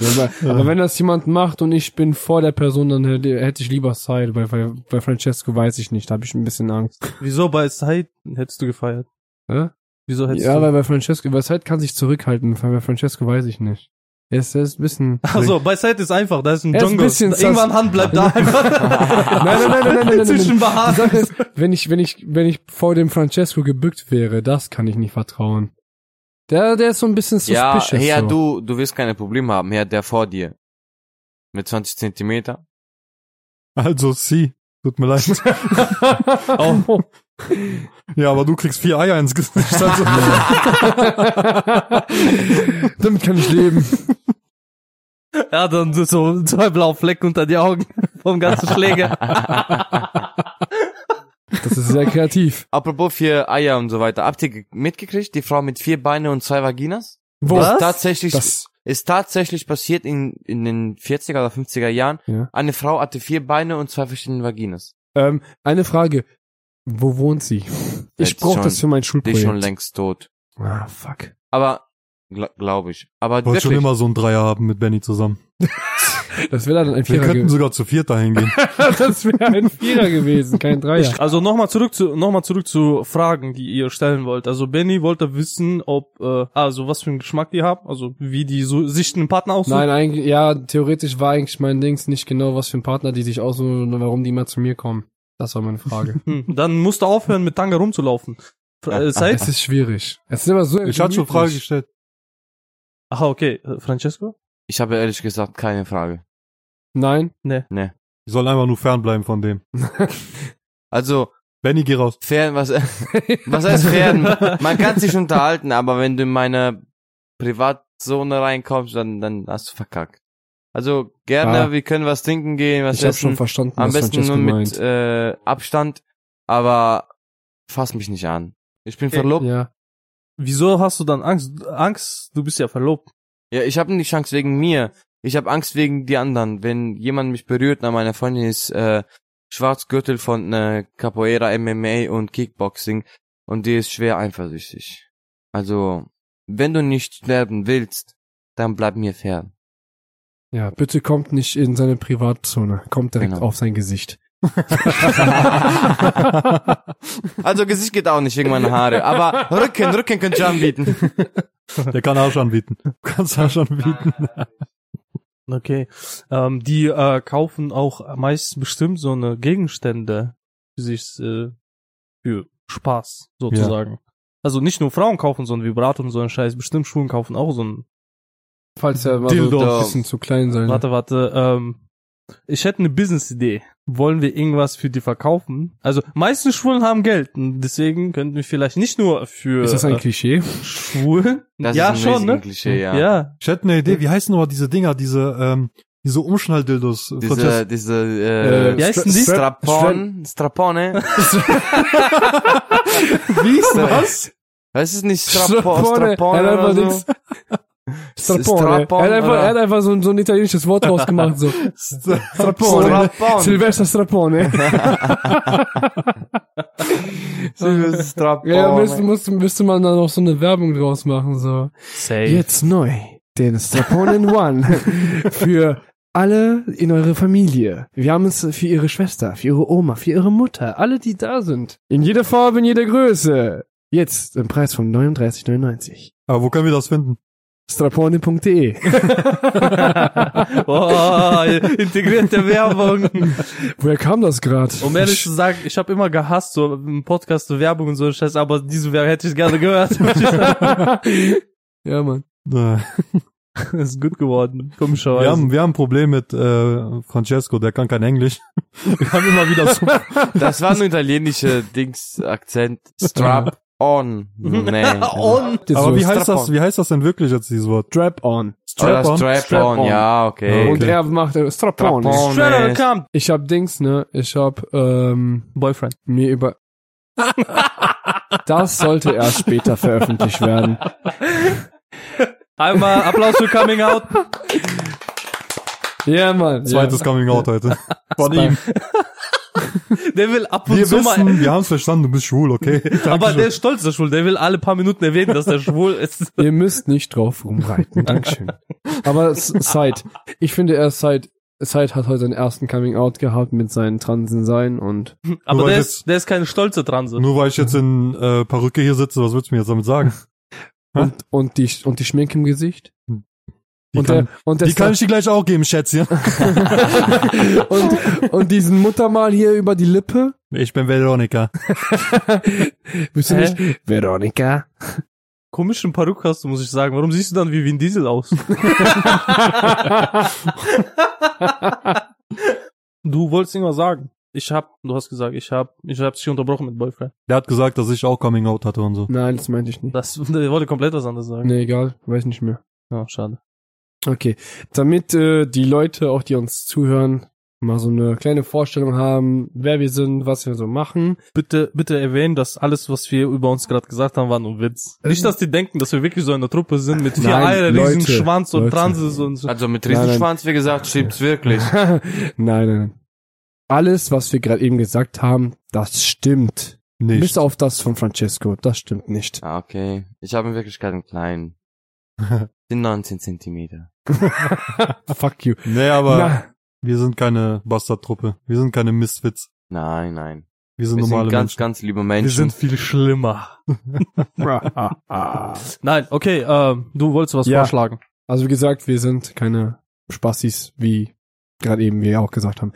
[SPEAKER 4] Ja, aber, aber wenn das jemand macht und ich bin vor der Person, dann hätte, hätte ich lieber Side. Bei, bei, bei Francesco weiß ich nicht, da habe ich ein bisschen Angst.
[SPEAKER 2] Wieso bei Side hättest du gefeiert?
[SPEAKER 4] Hä?
[SPEAKER 2] Wieso hättest
[SPEAKER 4] Ja,
[SPEAKER 2] du?
[SPEAKER 4] weil bei Francesco, bei Side kann sich zurückhalten, bei Francesco weiß ich nicht. Er ist, er ist ein bisschen...
[SPEAKER 2] Also bei Side ist einfach, da ist ein Jungle.
[SPEAKER 4] bisschen
[SPEAKER 2] Irgendwann Hand bleibt da einfach.
[SPEAKER 4] nein, nein, nein, nein, nein, nein, nein,
[SPEAKER 2] Zwischen
[SPEAKER 4] nein. Wenn ich, wenn ich, wenn ich vor dem Francesco gebückt wäre, das kann ich nicht vertrauen. Der, der ist so ein bisschen
[SPEAKER 1] Ja,
[SPEAKER 4] suspicious.
[SPEAKER 1] Herr,
[SPEAKER 4] so.
[SPEAKER 1] du, du wirst keine Probleme haben. Herr, der vor dir. Mit 20 Zentimeter.
[SPEAKER 3] Also, sie. Tut mir leid.
[SPEAKER 4] Oh.
[SPEAKER 3] Ja, aber du kriegst vier Eier ins Gesicht. Also,
[SPEAKER 4] Damit kann ich leben.
[SPEAKER 2] Ja, dann so- so zwei blaue Flecken unter die Augen vom ganzen Schläger.
[SPEAKER 4] Das ist sehr kreativ.
[SPEAKER 1] Apropos vier Eier und so weiter. Habt ihr ge- mitgekriegt? Die Frau mit vier Beine und zwei Vaginas?
[SPEAKER 4] Wo?
[SPEAKER 1] Ist tatsächlich,
[SPEAKER 4] Das,
[SPEAKER 1] ist tatsächlich passiert in, in den 40er oder 50er Jahren.
[SPEAKER 4] Ja.
[SPEAKER 1] Eine Frau hatte vier Beine und zwei verschiedene Vaginas.
[SPEAKER 4] ähm, eine Frage. Wo wohnt sie? Ich brauche das für mein
[SPEAKER 1] Die
[SPEAKER 4] Schulprojekt.
[SPEAKER 1] ist schon längst tot.
[SPEAKER 4] Ah, fuck.
[SPEAKER 1] Aber, gl glaube ich. Aber
[SPEAKER 3] ich wollte schon immer so einen Dreier haben mit Benny zusammen.
[SPEAKER 4] Das wäre dann ein
[SPEAKER 3] Wir
[SPEAKER 4] Vierer
[SPEAKER 3] könnten
[SPEAKER 4] gewesen.
[SPEAKER 3] sogar zu viert dahin gehen.
[SPEAKER 4] Das wäre ein Vierer gewesen, kein Dreier.
[SPEAKER 2] Also nochmal zurück zu nochmal zurück zu Fragen, die ihr stellen wollt. Also Benny wollte wissen, ob äh, also was für einen Geschmack ihr habt, also wie die so sich einen Partner aussuchen.
[SPEAKER 4] Nein, eigentlich, ja, theoretisch war eigentlich mein Dings nicht genau, was für ein Partner die sich aussuchen und warum die immer zu mir kommen. Das war meine Frage.
[SPEAKER 2] Hm, dann musst du aufhören, mit Tanga rumzulaufen. Äh,
[SPEAKER 4] es ist schwierig. Es ist immer so
[SPEAKER 3] Ich hatte schon Frage gestellt.
[SPEAKER 2] Ach, okay. Äh, Francesco?
[SPEAKER 1] Ich habe ehrlich gesagt keine Frage.
[SPEAKER 4] Nein.
[SPEAKER 1] Ne.
[SPEAKER 3] Ich soll einfach nur fernbleiben von dem.
[SPEAKER 1] Also,
[SPEAKER 3] Benny, geh raus.
[SPEAKER 1] Pferden, was, was heißt Pferden? Man kann sich unterhalten, aber wenn du in meine Privatzone reinkommst, dann, dann hast du verkackt. Also, gerne,
[SPEAKER 4] Ah.
[SPEAKER 1] wir können was trinken gehen, was
[SPEAKER 4] Ich habe schon
[SPEAKER 1] essen.
[SPEAKER 4] verstanden,
[SPEAKER 1] Am
[SPEAKER 4] was
[SPEAKER 1] besten
[SPEAKER 4] Francesco
[SPEAKER 1] nur mit
[SPEAKER 4] meint.
[SPEAKER 1] äh, Abstand, aber fass mich nicht an. Ich bin
[SPEAKER 2] Okay.
[SPEAKER 1] verlobt.
[SPEAKER 4] ja.
[SPEAKER 2] Wieso hast du dann Angst? Angst, du bist ja verlobt.
[SPEAKER 1] Ja, ich habe nicht Angst wegen mir. Ich habe Angst wegen die anderen. Wenn jemand mich berührt, na meine Freundin ist äh, Schwarzgürtel von äh, Capoeira, MMA und Kickboxing und die ist schwer eifersüchtig. Also, wenn du nicht sterben willst, dann bleib mir fern.
[SPEAKER 4] Ja, bitte kommt nicht in seine Privatzone. Kommt direkt
[SPEAKER 1] Genau.
[SPEAKER 4] auf sein Gesicht.
[SPEAKER 1] Also Gesicht geht auch nicht wegen meiner Haare, aber Rücken, Rücken könnt ihr anbieten.
[SPEAKER 3] Der kann Arsch anbieten. Du kannst Arsch anbieten.
[SPEAKER 2] Okay. Ähm, die äh, kaufen auch meist bestimmt so eine Gegenstände für sich äh, für Spaß sozusagen. Also nicht nur Frauen kaufen so ein Vibrator und so ein Scheiß, bestimmt Schulen kaufen auch so ein.
[SPEAKER 4] Falls er mal
[SPEAKER 2] Dildo.
[SPEAKER 4] so ein bisschen zu klein sein.
[SPEAKER 2] Warte, warte. Ähm, ich hätte eine Business-Idee. Wollen wir irgendwas für die verkaufen? Also meisten Schwulen haben Geld und deswegen könnten wir vielleicht nicht nur für
[SPEAKER 4] Ist das ein
[SPEAKER 2] äh,
[SPEAKER 4] Klischee?
[SPEAKER 2] Schwulen.
[SPEAKER 1] Das
[SPEAKER 2] ja
[SPEAKER 1] ist ein
[SPEAKER 2] schon, ne?
[SPEAKER 1] Klischee, ja.
[SPEAKER 2] ja.
[SPEAKER 3] Ich hätte eine Idee, wie heißen aber diese Dinger, diese, ähm, diese Umschnalldildos?
[SPEAKER 1] Diese, diese, äh,
[SPEAKER 4] Äh,
[SPEAKER 2] Wie heißen die?
[SPEAKER 1] Strapon, Strapone.
[SPEAKER 4] Wie ist das?
[SPEAKER 1] Weißt du nicht Strapon,
[SPEAKER 4] Strapone.
[SPEAKER 1] Strapone
[SPEAKER 4] Er
[SPEAKER 1] oder so?
[SPEAKER 4] Strapone.
[SPEAKER 1] Strapon,
[SPEAKER 4] er, hat einfach, er hat einfach so, ein- so ein italienisches Wort rausgemacht. So. Strapone.
[SPEAKER 1] Strapon.
[SPEAKER 4] Silvester Strapone.
[SPEAKER 1] Silvester Strapone.
[SPEAKER 4] Ja, müsste, müsste, müsste man da noch so eine Werbung draus machen. So.
[SPEAKER 2] Safe.
[SPEAKER 4] Jetzt neu. Den Strapone in One. Für alle in eure Familie. Wir haben es für ihre Schwester, für ihre Oma, für ihre Mutter. Alle, die da sind. In jeder Farbe, in jeder Größe. Jetzt im Preis von 39,99.
[SPEAKER 3] Aber wo können wir das finden?
[SPEAKER 4] Strapone.de.
[SPEAKER 2] oh, integrierte Werbung.
[SPEAKER 4] Woher kam das gerade?
[SPEAKER 2] Um ehrlich zu sagen, ich habe immer gehasst, so im Podcast so Werbung und so ein Scheiß, aber diese Werbung hätte ich gerne gehört.
[SPEAKER 4] ja, Mann.
[SPEAKER 2] Das ist gut geworden, komischerweise.
[SPEAKER 3] Wir haben, wir haben ein Problem mit äh, Francesco, der kann kein Englisch. Wir haben immer wieder so.
[SPEAKER 1] Das war nur italienische Dings-Akzent. Strap on. Nee.
[SPEAKER 2] On.
[SPEAKER 3] Aber wie heißt das, wie heißt das denn wirklich jetzt, dieses Wort?
[SPEAKER 4] Strap on.
[SPEAKER 3] Strap-on?
[SPEAKER 1] Strap,
[SPEAKER 4] Strap-on.
[SPEAKER 1] on. Ja, okay.
[SPEAKER 4] Und er macht äh.
[SPEAKER 2] Straight
[SPEAKER 1] Nee.
[SPEAKER 2] out come.
[SPEAKER 4] Ich hab Dings, ne? Ich hab ähm,
[SPEAKER 2] Boyfriend.
[SPEAKER 4] mir über Das sollte erst später veröffentlicht werden.
[SPEAKER 2] Einmal Applaus für Coming Out.
[SPEAKER 4] Ja, Mann.
[SPEAKER 3] Zweites Coming Out heute. Von ihm.
[SPEAKER 2] Der will ab und
[SPEAKER 3] Wir
[SPEAKER 2] zu mal,
[SPEAKER 3] wissen, wir haben es verstanden, du bist schwul, okay?
[SPEAKER 2] aber der ist stolz, der Schwul. Der will alle paar Minuten erwähnen, dass der schwul ist.
[SPEAKER 4] Ihr müsst nicht drauf rumreiten. Dankeschön. Aber S- Said, ich finde er Said, Said hat heute seinen ersten Coming Out gehabt mit seinen Transen sein und
[SPEAKER 2] Aber der ist, der ist keine stolze Transe.
[SPEAKER 3] Nur weil ich jetzt in äh, Perücke hier sitze, was willst du mir jetzt damit sagen?
[SPEAKER 4] Und und die und die Schminke im Gesicht.
[SPEAKER 3] Die,
[SPEAKER 4] und
[SPEAKER 3] kann,
[SPEAKER 4] der und der
[SPEAKER 3] die kann ich dir gleich auch geben, Schätzchen.
[SPEAKER 4] und, und diesen Muttermal hier über die Lippe.
[SPEAKER 3] Ich bin Veronika.
[SPEAKER 4] Bist du
[SPEAKER 2] Hä?
[SPEAKER 4] nicht Veronika?
[SPEAKER 2] Komischen Perücke hast du, muss ich sagen. Warum siehst du dann wie Vin Diesel aus? du wolltest irgendwas sagen. Ich hab, du hast gesagt, ich hab, ich hab dich unterbrochen mit Boyfriend.
[SPEAKER 3] Der hat gesagt, dass ich auch Coming Out hatte und so.
[SPEAKER 4] Nein, das meinte ich nicht.
[SPEAKER 2] Das, der wollte komplett was anderes sagen.
[SPEAKER 4] Nee, egal, weiß nicht mehr.
[SPEAKER 2] Ja, schade.
[SPEAKER 4] Okay, damit äh, die Leute, auch die uns zuhören, mal so eine kleine Vorstellung haben, wer wir sind, was wir so machen.
[SPEAKER 2] Bitte, bitte erwähnen, dass alles, was wir über uns gerade gesagt haben, war nur Witz. Nicht, dass die denken, dass wir wirklich so eine Truppe sind mit vier
[SPEAKER 4] Nein,
[SPEAKER 2] Eier, riesen
[SPEAKER 4] Leute,
[SPEAKER 2] Schwanz und
[SPEAKER 4] Leute.
[SPEAKER 2] Transes und so.
[SPEAKER 1] Also mit. Riesenschwanz, wie gesagt, stimmt's wirklich.
[SPEAKER 4] nein, nein, nein. Alles, was wir gerade eben gesagt haben, das stimmt.
[SPEAKER 3] Nicht.
[SPEAKER 4] Bis auf das von Francesco, das stimmt nicht.
[SPEAKER 1] Ah, okay. Ich habe in Wirklichkeit einen kleinen. Den 19 Zentimeter.
[SPEAKER 4] Fuck you.
[SPEAKER 3] Nee, aber
[SPEAKER 4] Na,
[SPEAKER 3] wir sind keine Bastardtruppe. Wir sind keine Misfits.
[SPEAKER 1] Nein, nein.
[SPEAKER 3] Wir sind
[SPEAKER 1] Wir
[SPEAKER 3] normale
[SPEAKER 1] sind ganz,
[SPEAKER 3] Menschen.
[SPEAKER 1] ganz liebe
[SPEAKER 2] Wir
[SPEAKER 1] Menschen.
[SPEAKER 2] sind viel schlimmer. Nein, okay, ähm, du wolltest was
[SPEAKER 4] Ja.
[SPEAKER 2] vorschlagen.
[SPEAKER 4] also wie gesagt, wir sind keine Spassis, wie gerade eben wir auch gesagt haben.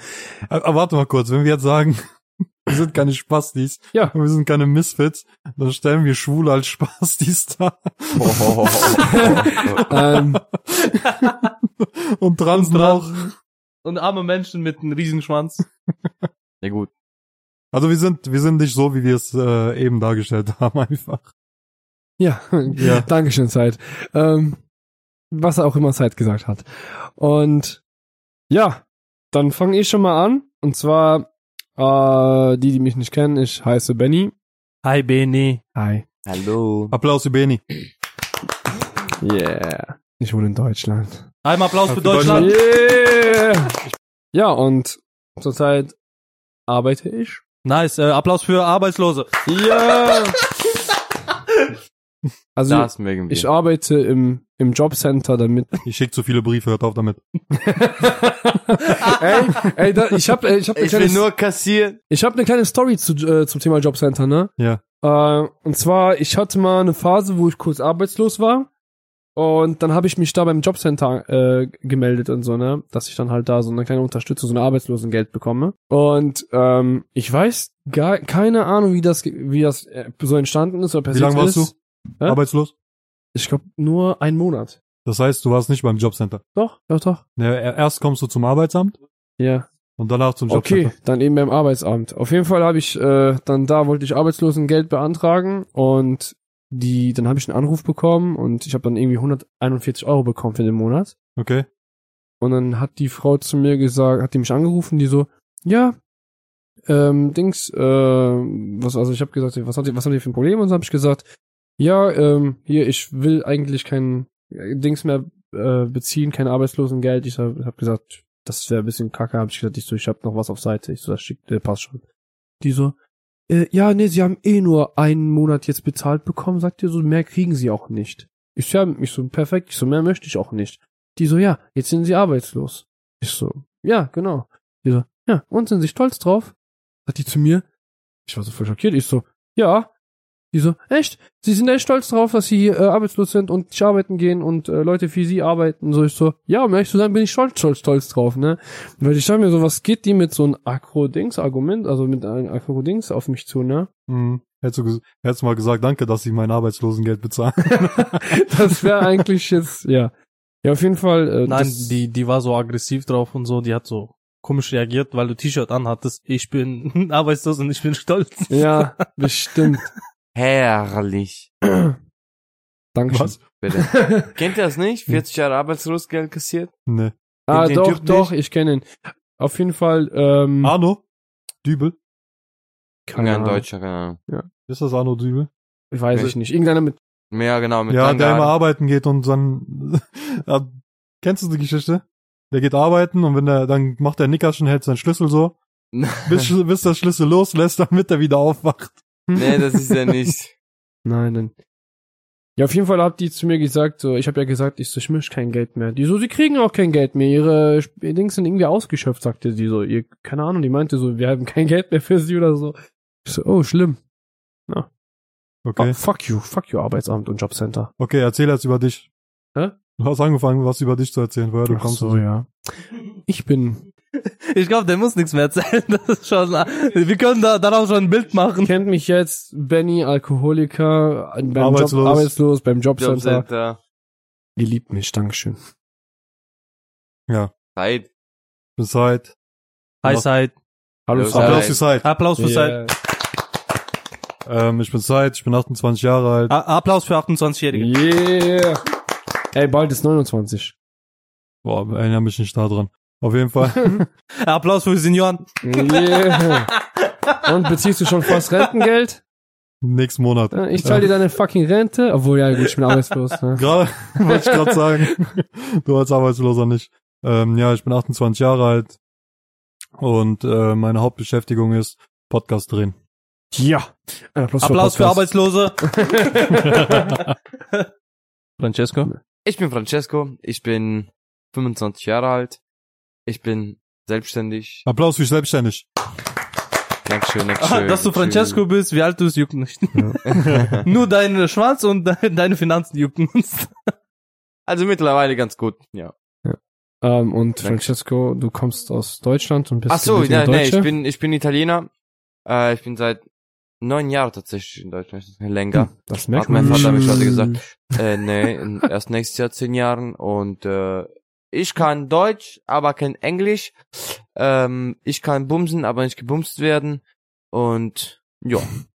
[SPEAKER 3] Aber aber warte mal kurz, wenn wir jetzt sagen, wir sind keine Spastis
[SPEAKER 4] Ja.
[SPEAKER 3] und wir sind keine Misfits, dann stellen wir Schwule als Spastis dar
[SPEAKER 1] Oh,
[SPEAKER 4] ähm,
[SPEAKER 3] und Transen auch.
[SPEAKER 2] Und arme Menschen mit einem riesen Schwanz.
[SPEAKER 1] ja gut.
[SPEAKER 3] Also wir sind, wir sind nicht so, wie wir es äh, eben dargestellt haben, einfach.
[SPEAKER 4] ja,
[SPEAKER 3] Ja.
[SPEAKER 4] Dankeschön, Zeit. Ähm, was auch immer Zeit gesagt hat. Und ja, dann fange ich schon mal an. Und zwar, äh, die, die mich nicht kennen, ich heiße Benny.
[SPEAKER 2] Hi, Beni.
[SPEAKER 4] Hi.
[SPEAKER 1] Hallo.
[SPEAKER 3] Applaus für Beni.
[SPEAKER 4] Yeah. Ich wohne in Deutschland.
[SPEAKER 2] Einmal Applaus für Deutschland.
[SPEAKER 4] Yeah. Ja, und zurzeit arbeite ich.
[SPEAKER 2] Nice, äh, Applaus für Arbeitslose.
[SPEAKER 4] Ja. Also
[SPEAKER 1] Das mögen wir.
[SPEAKER 4] ich arbeite im, im Jobcenter, damit.
[SPEAKER 3] Ich schicke zu viele Briefe, hört auf damit.
[SPEAKER 4] ey, ey, da, ich habe ich hab eine
[SPEAKER 1] ich will
[SPEAKER 4] kleine,
[SPEAKER 1] nur kassieren.
[SPEAKER 4] ich hab eine kleine Story zu, äh, zum Thema Jobcenter, ne?
[SPEAKER 3] Ja.
[SPEAKER 4] Äh, und zwar, ich hatte mal eine Phase, wo ich kurz arbeitslos war. Und dann habe ich mich da beim Jobcenter äh, gemeldet und so, ne, dass ich dann halt da so eine kleine Unterstützung, so eine Arbeitslosengeld bekomme. Und ähm, ich weiß gar keine Ahnung, wie das wie das äh, so entstanden ist oder
[SPEAKER 3] Wie lange warst
[SPEAKER 4] ist.
[SPEAKER 3] du
[SPEAKER 4] Hä?
[SPEAKER 3] arbeitslos?
[SPEAKER 4] Ich glaube nur einen Monat.
[SPEAKER 3] Das heißt, du warst nicht beim Jobcenter.
[SPEAKER 4] Doch, doch, doch.
[SPEAKER 3] Ja, erst kommst du zum Arbeitsamt
[SPEAKER 4] Ja.
[SPEAKER 3] und danach zum Jobcenter.
[SPEAKER 4] Okay, dann eben beim Arbeitsamt. Auf jeden Fall habe ich äh, dann da wollte ich Arbeitslosengeld beantragen und die dann habe ich einen Anruf bekommen und ich habe dann irgendwie 141 Euro bekommen für den Monat.
[SPEAKER 3] Okay.
[SPEAKER 4] Und dann hat die Frau zu mir gesagt, hat die mich angerufen, die so, ja, ähm, Dings, äh, was, also ich habe gesagt, was hat die, was haben die für ein Problem? Und so habe ich gesagt, ja, ähm, hier, ich will eigentlich kein äh, Dings mehr äh, beziehen, kein Arbeitslosengeld. Ich habe hab gesagt, das wäre ein bisschen kacke, habe ich gesagt, ich so, ich habe noch was auf Seite. Ich so, das schickt, äh, passt schon. Die so, äh, ja, nee, sie haben eh nur einen Monat jetzt bezahlt bekommen, sagt ihr so, mehr kriegen sie auch nicht. Ich so, ja, ich so, perfekt, ich so, mehr möchte ich auch nicht. Die so, ja, jetzt sind sie arbeitslos. Ich so, ja, genau. Die so, ja, und sind sie stolz drauf? Sagt die zu mir. Ich war so voll schockiert. Ich so, ja. Die so, echt? Sie sind echt stolz drauf, dass sie äh, arbeitslos sind und nicht arbeiten gehen und äh, Leute für sie arbeiten. So, ich so, ja, um ehrlich zu sein, bin ich stolz, stolz, stolz drauf, ne? Weil ich sag mir so, was geht die mit so einem Akro-Dings-Argument, also mit einem Akro-Dings auf mich zu, ne?
[SPEAKER 3] Mhm. Hättest du, hättest du mal gesagt, danke, dass sie mein Arbeitslosengeld bezahlen.
[SPEAKER 4] das wäre eigentlich jetzt, ja. Ja, auf jeden Fall. Äh,
[SPEAKER 2] Nein,
[SPEAKER 4] das,
[SPEAKER 2] die, die war so aggressiv drauf und so, die hat so komisch reagiert, weil du T-Shirt anhattest. Ich bin arbeitslos und ich bin stolz.
[SPEAKER 4] Ja, bestimmt.
[SPEAKER 1] Herrlich.
[SPEAKER 4] Dankeschön.
[SPEAKER 3] Was?
[SPEAKER 1] Bitte. Kennt ihr das nicht? 40 Jahre Arbeitslosgeld kassiert?
[SPEAKER 3] Nee.
[SPEAKER 4] Ah, doch,
[SPEAKER 1] Typ
[SPEAKER 4] doch,
[SPEAKER 1] nicht?
[SPEAKER 4] ich kenne ihn. Auf jeden Fall, ähm,
[SPEAKER 3] Arno? Dübel?
[SPEAKER 4] keine
[SPEAKER 1] ja, ein
[SPEAKER 4] Ahnung.
[SPEAKER 1] Deutscher, keine Ahnung.
[SPEAKER 3] Ist das Arno Dübel?
[SPEAKER 4] Ich weiß
[SPEAKER 1] Nee.
[SPEAKER 4] ich nicht. Irgendeiner mit,
[SPEAKER 1] Ja, genau, mit
[SPEAKER 3] ja, der immer arbeiten geht und dann, ja, kennst du die Geschichte? Der geht arbeiten und wenn der, dann macht der Nickerchen, hält seinen Schlüssel so, bis, bis der Schlüssel loslässt, damit er wieder aufwacht.
[SPEAKER 1] Nee, das ist er nicht.
[SPEAKER 4] nein, nein. Ja, auf jeden Fall hat die zu mir gesagt, so, ich habe ja gesagt, ich so, ich möchte kein Geld mehr. Die so, sie kriegen auch kein Geld mehr. Ihre Dings sind irgendwie ausgeschöpft, sagte die so. Ihr, keine Ahnung, die meinte so, wir haben kein Geld mehr für sie oder so. Ich so, oh, schlimm.
[SPEAKER 3] Okay.
[SPEAKER 4] Oh, fuck you, fuck you, Arbeitsamt und Jobcenter.
[SPEAKER 3] Okay, erzähl jetzt über dich.
[SPEAKER 4] Hä?
[SPEAKER 3] Du hast angefangen, was über dich zu erzählen, woher du
[SPEAKER 4] Ach
[SPEAKER 3] kommst.
[SPEAKER 4] so, ja. Ich bin
[SPEAKER 2] Ich glaube, der muss nichts mehr erzählen. Das ist schon, wir können da daraus schon ein Bild machen.
[SPEAKER 4] kennt mich jetzt, Benny, Alkoholiker, beim
[SPEAKER 3] Arbeitslos.
[SPEAKER 4] Job, arbeitslos, beim Jobcenter.
[SPEAKER 1] Jobcenter.
[SPEAKER 4] Ihr liebt mich, Dankeschön.
[SPEAKER 1] Zeit.
[SPEAKER 3] Bis Zeit.
[SPEAKER 2] Hi, Zeit.
[SPEAKER 4] Hallo,
[SPEAKER 1] Hallo,
[SPEAKER 4] Sarah.
[SPEAKER 3] Applaus
[SPEAKER 1] Zeit.
[SPEAKER 3] für Zeit.
[SPEAKER 2] Applaus für
[SPEAKER 4] Yeah.
[SPEAKER 2] Zeit.
[SPEAKER 3] Ähm, ich bin Zeit, ich bin 28 Jahre alt.
[SPEAKER 2] A- Applaus für 28-Jährige.
[SPEAKER 4] Yeah. Ey, bald ist 29.
[SPEAKER 3] Boah, erinnere mich nicht da dran. Auf jeden Fall.
[SPEAKER 2] Applaus für Senioren.
[SPEAKER 4] Yeah. Und beziehst du schon fast Rentengeld?
[SPEAKER 3] Nächsten Monat.
[SPEAKER 4] Ich zahle dir deine fucking Rente. Obwohl, ja gut, ich bin arbeitslos. Ne?
[SPEAKER 3] Gerade, wollte ich gerade sagen. Du als Arbeitsloser nicht. Ähm, ja, ich bin 28 Jahre alt. Und äh, meine Hauptbeschäftigung ist Podcast drehen.
[SPEAKER 4] Ja. Ein Applaus,
[SPEAKER 2] Applaus für
[SPEAKER 4] Podcast.
[SPEAKER 2] Arbeitslose. Francesco.
[SPEAKER 1] Ich bin Francesco. Ich bin 25 Jahre alt. Ich bin selbstständig.
[SPEAKER 3] Applaus für selbstständig.
[SPEAKER 1] Dankeschön,
[SPEAKER 2] Ah,
[SPEAKER 1] Dankeschön.
[SPEAKER 2] dass du Francesco bist, wie alt du bist, juckt nicht. Nur dein Schwanz und de deine Finanzen jucken uns.
[SPEAKER 1] Also mittlerweile ganz gut, ja.
[SPEAKER 4] Ähm, und
[SPEAKER 1] Danke.
[SPEAKER 4] Francesco, du kommst aus Deutschland und bist
[SPEAKER 1] Ach so, ja, nee, ich bin, ich bin Italiener. Äh, ich bin seit neun Jahren tatsächlich in Deutschland. Länger.
[SPEAKER 4] Das merkt
[SPEAKER 1] Hat mein
[SPEAKER 4] man.
[SPEAKER 1] Vater mich heute gesagt. Äh, nee, erst nächstes Jahr zehn Jahren und äh, ich kann Deutsch, aber kein Englisch. Ähm, ich kann bumsen, aber nicht gebumst werden. Und ja,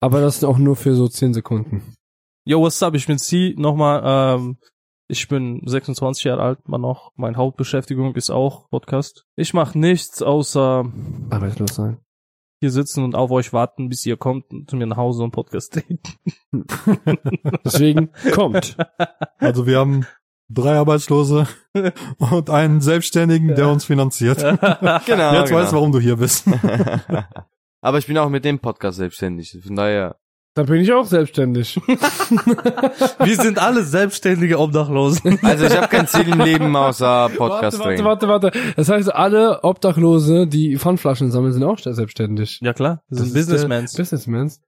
[SPEAKER 4] Aber das ist auch nur für so 10 Sekunden.
[SPEAKER 2] Yo, what's up? Ich bin C. Nochmal, ähm, ich bin 26 Jahre alt, mal noch. Meine Hauptbeschäftigung ist auch Podcast. Ich mache nichts außer
[SPEAKER 4] Arbeitslos sein.
[SPEAKER 2] hier sitzen und auf euch warten, bis ihr kommt und zu mir nach Hause und Podcast dreht.
[SPEAKER 4] Deswegen kommt.
[SPEAKER 3] Also wir haben drei Arbeitslose und einen Selbstständigen, der uns finanziert.
[SPEAKER 1] genau.
[SPEAKER 3] Jetzt
[SPEAKER 1] genau.
[SPEAKER 3] weißt du, warum du hier bist.
[SPEAKER 1] aber ich bin auch mit dem Podcast selbstständig. Von daher.
[SPEAKER 4] Da bin ich auch selbstständig.
[SPEAKER 2] Wir sind alle selbstständige Obdachlosen.
[SPEAKER 1] Also ich habe kein Ziel im Leben außer Podcast
[SPEAKER 4] warte, warte, warte, warte. Das heißt, alle Obdachlose, die Pfandflaschen sammeln, sind auch selbstständig.
[SPEAKER 2] Ja klar,
[SPEAKER 4] Das
[SPEAKER 2] sind
[SPEAKER 4] ist, äh,
[SPEAKER 2] Businessmans.
[SPEAKER 4] Businessmans.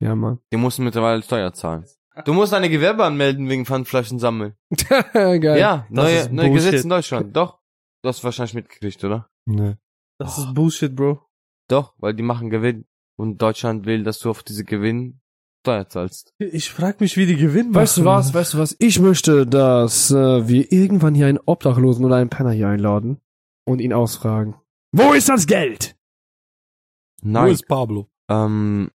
[SPEAKER 4] Ja, Mann.
[SPEAKER 1] Die mussten mittlerweile Steuer zahlen. Du musst eine Gewerbe anmelden wegen Pfandflaschen sammeln.
[SPEAKER 4] Geil.
[SPEAKER 1] Ja, neue, neue. Gesetze in Deutschland. Doch. Du hast wahrscheinlich mitgekriegt, oder?
[SPEAKER 3] Nee.
[SPEAKER 2] Das ist Bullshit, Bro.
[SPEAKER 1] Doch, weil die machen Gewinn. Und Deutschland will, dass du auf diese Gewinn Steuer zahlst.
[SPEAKER 2] Ich frag mich, wie die gewinnen.
[SPEAKER 4] Weißt du was, weißt du was? Ich möchte, dass äh, wir irgendwann hier einen Obdachlosen oder einen Penner hier einladen und ihn ausfragen. Wo ist das Geld?
[SPEAKER 3] Wo
[SPEAKER 1] Nein.
[SPEAKER 3] ist Pablo?
[SPEAKER 1] Ähm,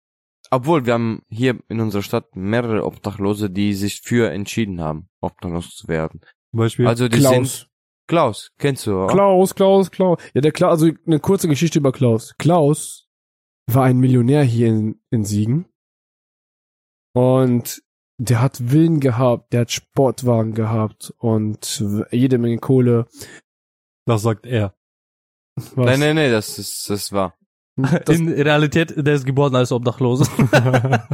[SPEAKER 1] obwohl, wir haben hier in unserer Stadt mehrere Obdachlose, die sich für entschieden haben, obdachlos zu werden.
[SPEAKER 3] Zum Beispiel.
[SPEAKER 1] Also die sind Klaus, kennst du, oder?
[SPEAKER 4] Klaus, Klaus, Klaus. Ja, der Klaus, also eine kurze Geschichte über Klaus. Klaus war ein Millionär hier in, in Siegen. Und der hat Villen gehabt, der hat Sportwagen gehabt und jede Menge Kohle.
[SPEAKER 3] das sagt er.
[SPEAKER 4] Was?
[SPEAKER 1] Nein, nein, nein, das ist, das war.
[SPEAKER 2] In Realität, der ist geboren als Obdachloser.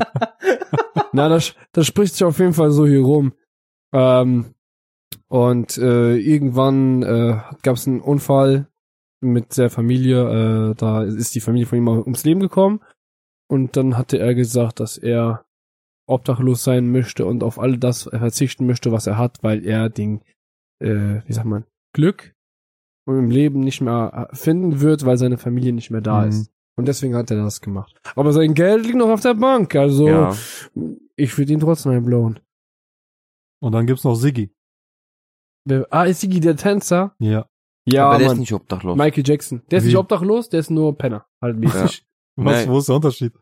[SPEAKER 4] na, das, das spricht sich auf jeden Fall so hier rum. Ähm, und äh, irgendwann äh, gab es einen Unfall mit der Familie. Äh, da ist die Familie von ihm ums Leben gekommen. Und dann hatte er gesagt, dass er obdachlos sein möchte und auf all das verzichten möchte, was er hat, weil er den, äh, wie sagt man, Glück im Leben nicht mehr finden wird, weil seine Familie nicht mehr da
[SPEAKER 3] Mhm.
[SPEAKER 4] ist. Und deswegen hat er das gemacht. Aber sein Geld liegt noch auf der Bank, also
[SPEAKER 1] Ja.
[SPEAKER 4] ich würde ihn trotzdem einblauen.
[SPEAKER 3] Und dann gibt's noch Siggi.
[SPEAKER 4] Ah, ist Sigi der Tänzer?
[SPEAKER 3] Ja.
[SPEAKER 4] Ja,
[SPEAKER 1] Aber der ist
[SPEAKER 4] Mann.
[SPEAKER 1] nicht obdachlos.
[SPEAKER 4] Michael Jackson. Der ist
[SPEAKER 3] Wie?
[SPEAKER 4] nicht obdachlos, der ist nur Penner. Halt mäßig.
[SPEAKER 3] Was,
[SPEAKER 1] Nee.
[SPEAKER 3] wo ist der Unterschied?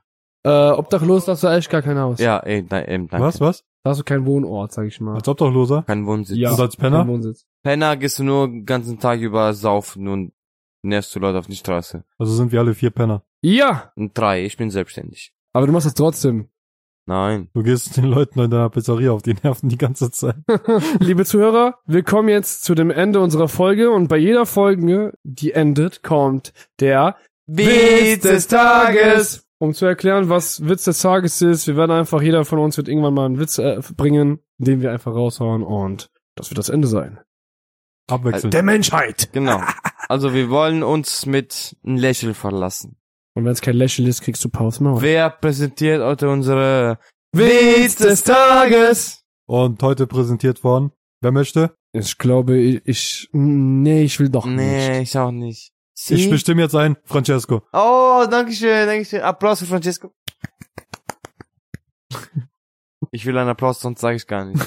[SPEAKER 4] Äh, obdachlos, da hast du echt gar kein Haus.
[SPEAKER 1] Ja, ey, nein, eben, danke.
[SPEAKER 3] Was, was?
[SPEAKER 4] Da hast du keinen Wohnort, sag ich mal.
[SPEAKER 3] Als Obdachloser?
[SPEAKER 1] Kein Wohnsitz.
[SPEAKER 4] Ja.
[SPEAKER 3] Und als
[SPEAKER 4] Kein
[SPEAKER 3] Penner?
[SPEAKER 4] Wohnsitz.
[SPEAKER 1] Penner gehst du nur den ganzen Tag über saufen und nervst du Leute auf die Straße.
[SPEAKER 3] Also sind wir alle vier Penner.
[SPEAKER 4] Ja,
[SPEAKER 1] Und drei, ich bin selbstständig.
[SPEAKER 4] aber du machst das trotzdem.
[SPEAKER 1] Nein.
[SPEAKER 3] Du gehst den Leuten in deiner Pizzeria auf die Nerven die ganze Zeit.
[SPEAKER 4] Liebe Zuhörer, wir kommen jetzt zu dem Ende unserer Folge und bei jeder Folge, die endet, kommt der
[SPEAKER 1] Witz des Tages.
[SPEAKER 4] Um zu erklären, was Witz des Tages ist, wir werden einfach, jeder von uns wird irgendwann mal einen Witz äh, bringen, den wir einfach raushauen und das wird das Ende sein.
[SPEAKER 3] Abwechselnd.
[SPEAKER 4] Der Menschheit.
[SPEAKER 1] Genau. Also wir wollen uns mit einem Lächeln verlassen.
[SPEAKER 4] Und wenn es kein Lächeln ist, kriegst du Pause Maul.
[SPEAKER 1] Wer präsentiert heute unsere
[SPEAKER 4] Witz des Tages?
[SPEAKER 3] Und heute präsentiert von, wer möchte?
[SPEAKER 4] Ich glaube, ich, ich nee, ich will doch
[SPEAKER 1] Nee,
[SPEAKER 4] nicht.
[SPEAKER 1] ich auch nicht.
[SPEAKER 3] Ich
[SPEAKER 1] Sie?
[SPEAKER 3] bestimme jetzt ein, Francesco.
[SPEAKER 1] Oh, danke schön, danke schön. Applaus für Francesco. Ich will einen Applaus, sonst sage ich gar nicht.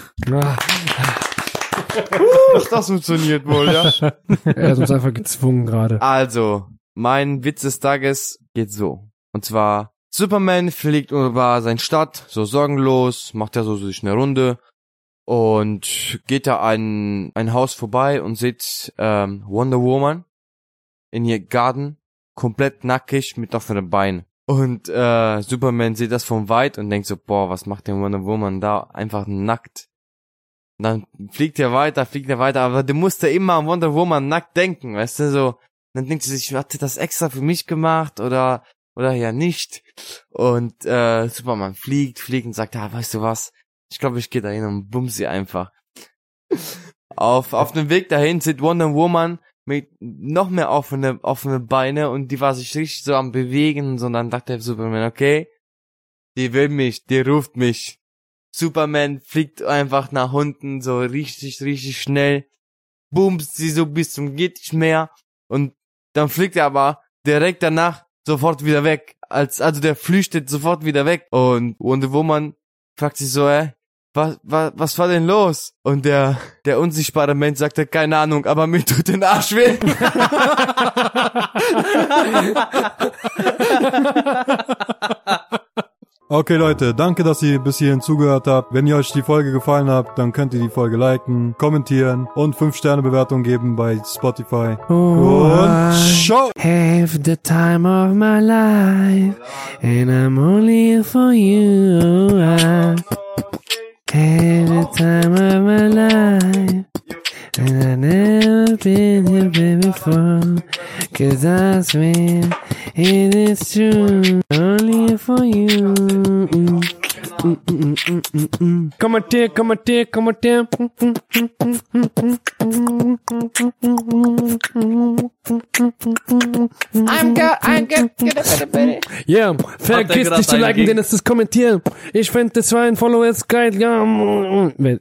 [SPEAKER 1] Dass das funktioniert wohl, ja?
[SPEAKER 4] er hat uns einfach gezwungen gerade.
[SPEAKER 1] Also, mein Witz des Tages geht so. Und zwar, Superman fliegt über seine Stadt, so sorgenlos, macht er so sich eine Runde und geht da ein, ein Haus vorbei und sieht ähm, Wonder Woman in ihr Garten, komplett nackig mit offenen Beinen. Und äh, Superman sieht das von weit und denkt so, boah, was macht der Wonder Woman da? Einfach nackt. Und dann fliegt er weiter, fliegt er weiter, aber du musst ja immer an Wonder Woman nackt denken, weißt du, so. Dann denkt sie sich, hat sie das extra für mich gemacht oder oder ja nicht. Und äh, Superman fliegt, fliegt und sagt, ah, weißt du was? Ich glaube, ich gehe da hin und bumm sie einfach. auf auf dem Weg dahin sieht Wonder Woman mit noch mehr offene offene Beine und die war sich richtig so am bewegen, so und dann dachte Superman, okay, die will mich, die ruft mich. Superman fliegt einfach nach unten so richtig richtig schnell, bumst sie so bis zum geht nicht mehr und dann fliegt er aber direkt danach sofort wieder weg. Als, also der flüchtet sofort wieder weg. Und Wonder Woman fragt sich so, äh, was, was, was war denn los? Und der, der unsichtbare Mensch sagte, keine Ahnung, aber mir tut den Arsch weh.
[SPEAKER 3] Okay Leute, danke, dass ihr bis hierhin zugehört habt. Wenn ihr euch die Folge gefallen hat, dann könnt ihr die Folge liken, kommentieren und 5 Sterne Bewertung geben bei Spotify. Und ciao!
[SPEAKER 4] Have the time of my life, and I'm only for you. Have the time of my life, and I never been here before. Cause I swear it is true, here for you. Kommentier, kommentier, kommentier.
[SPEAKER 5] I'm good, I'm good, good, good, good.
[SPEAKER 4] Ja,
[SPEAKER 2] Hat
[SPEAKER 4] vergiss
[SPEAKER 2] er
[SPEAKER 4] nicht zu liken, denn es ist kommentieren. Ich finde das war ein Follow geil. Ja, wer-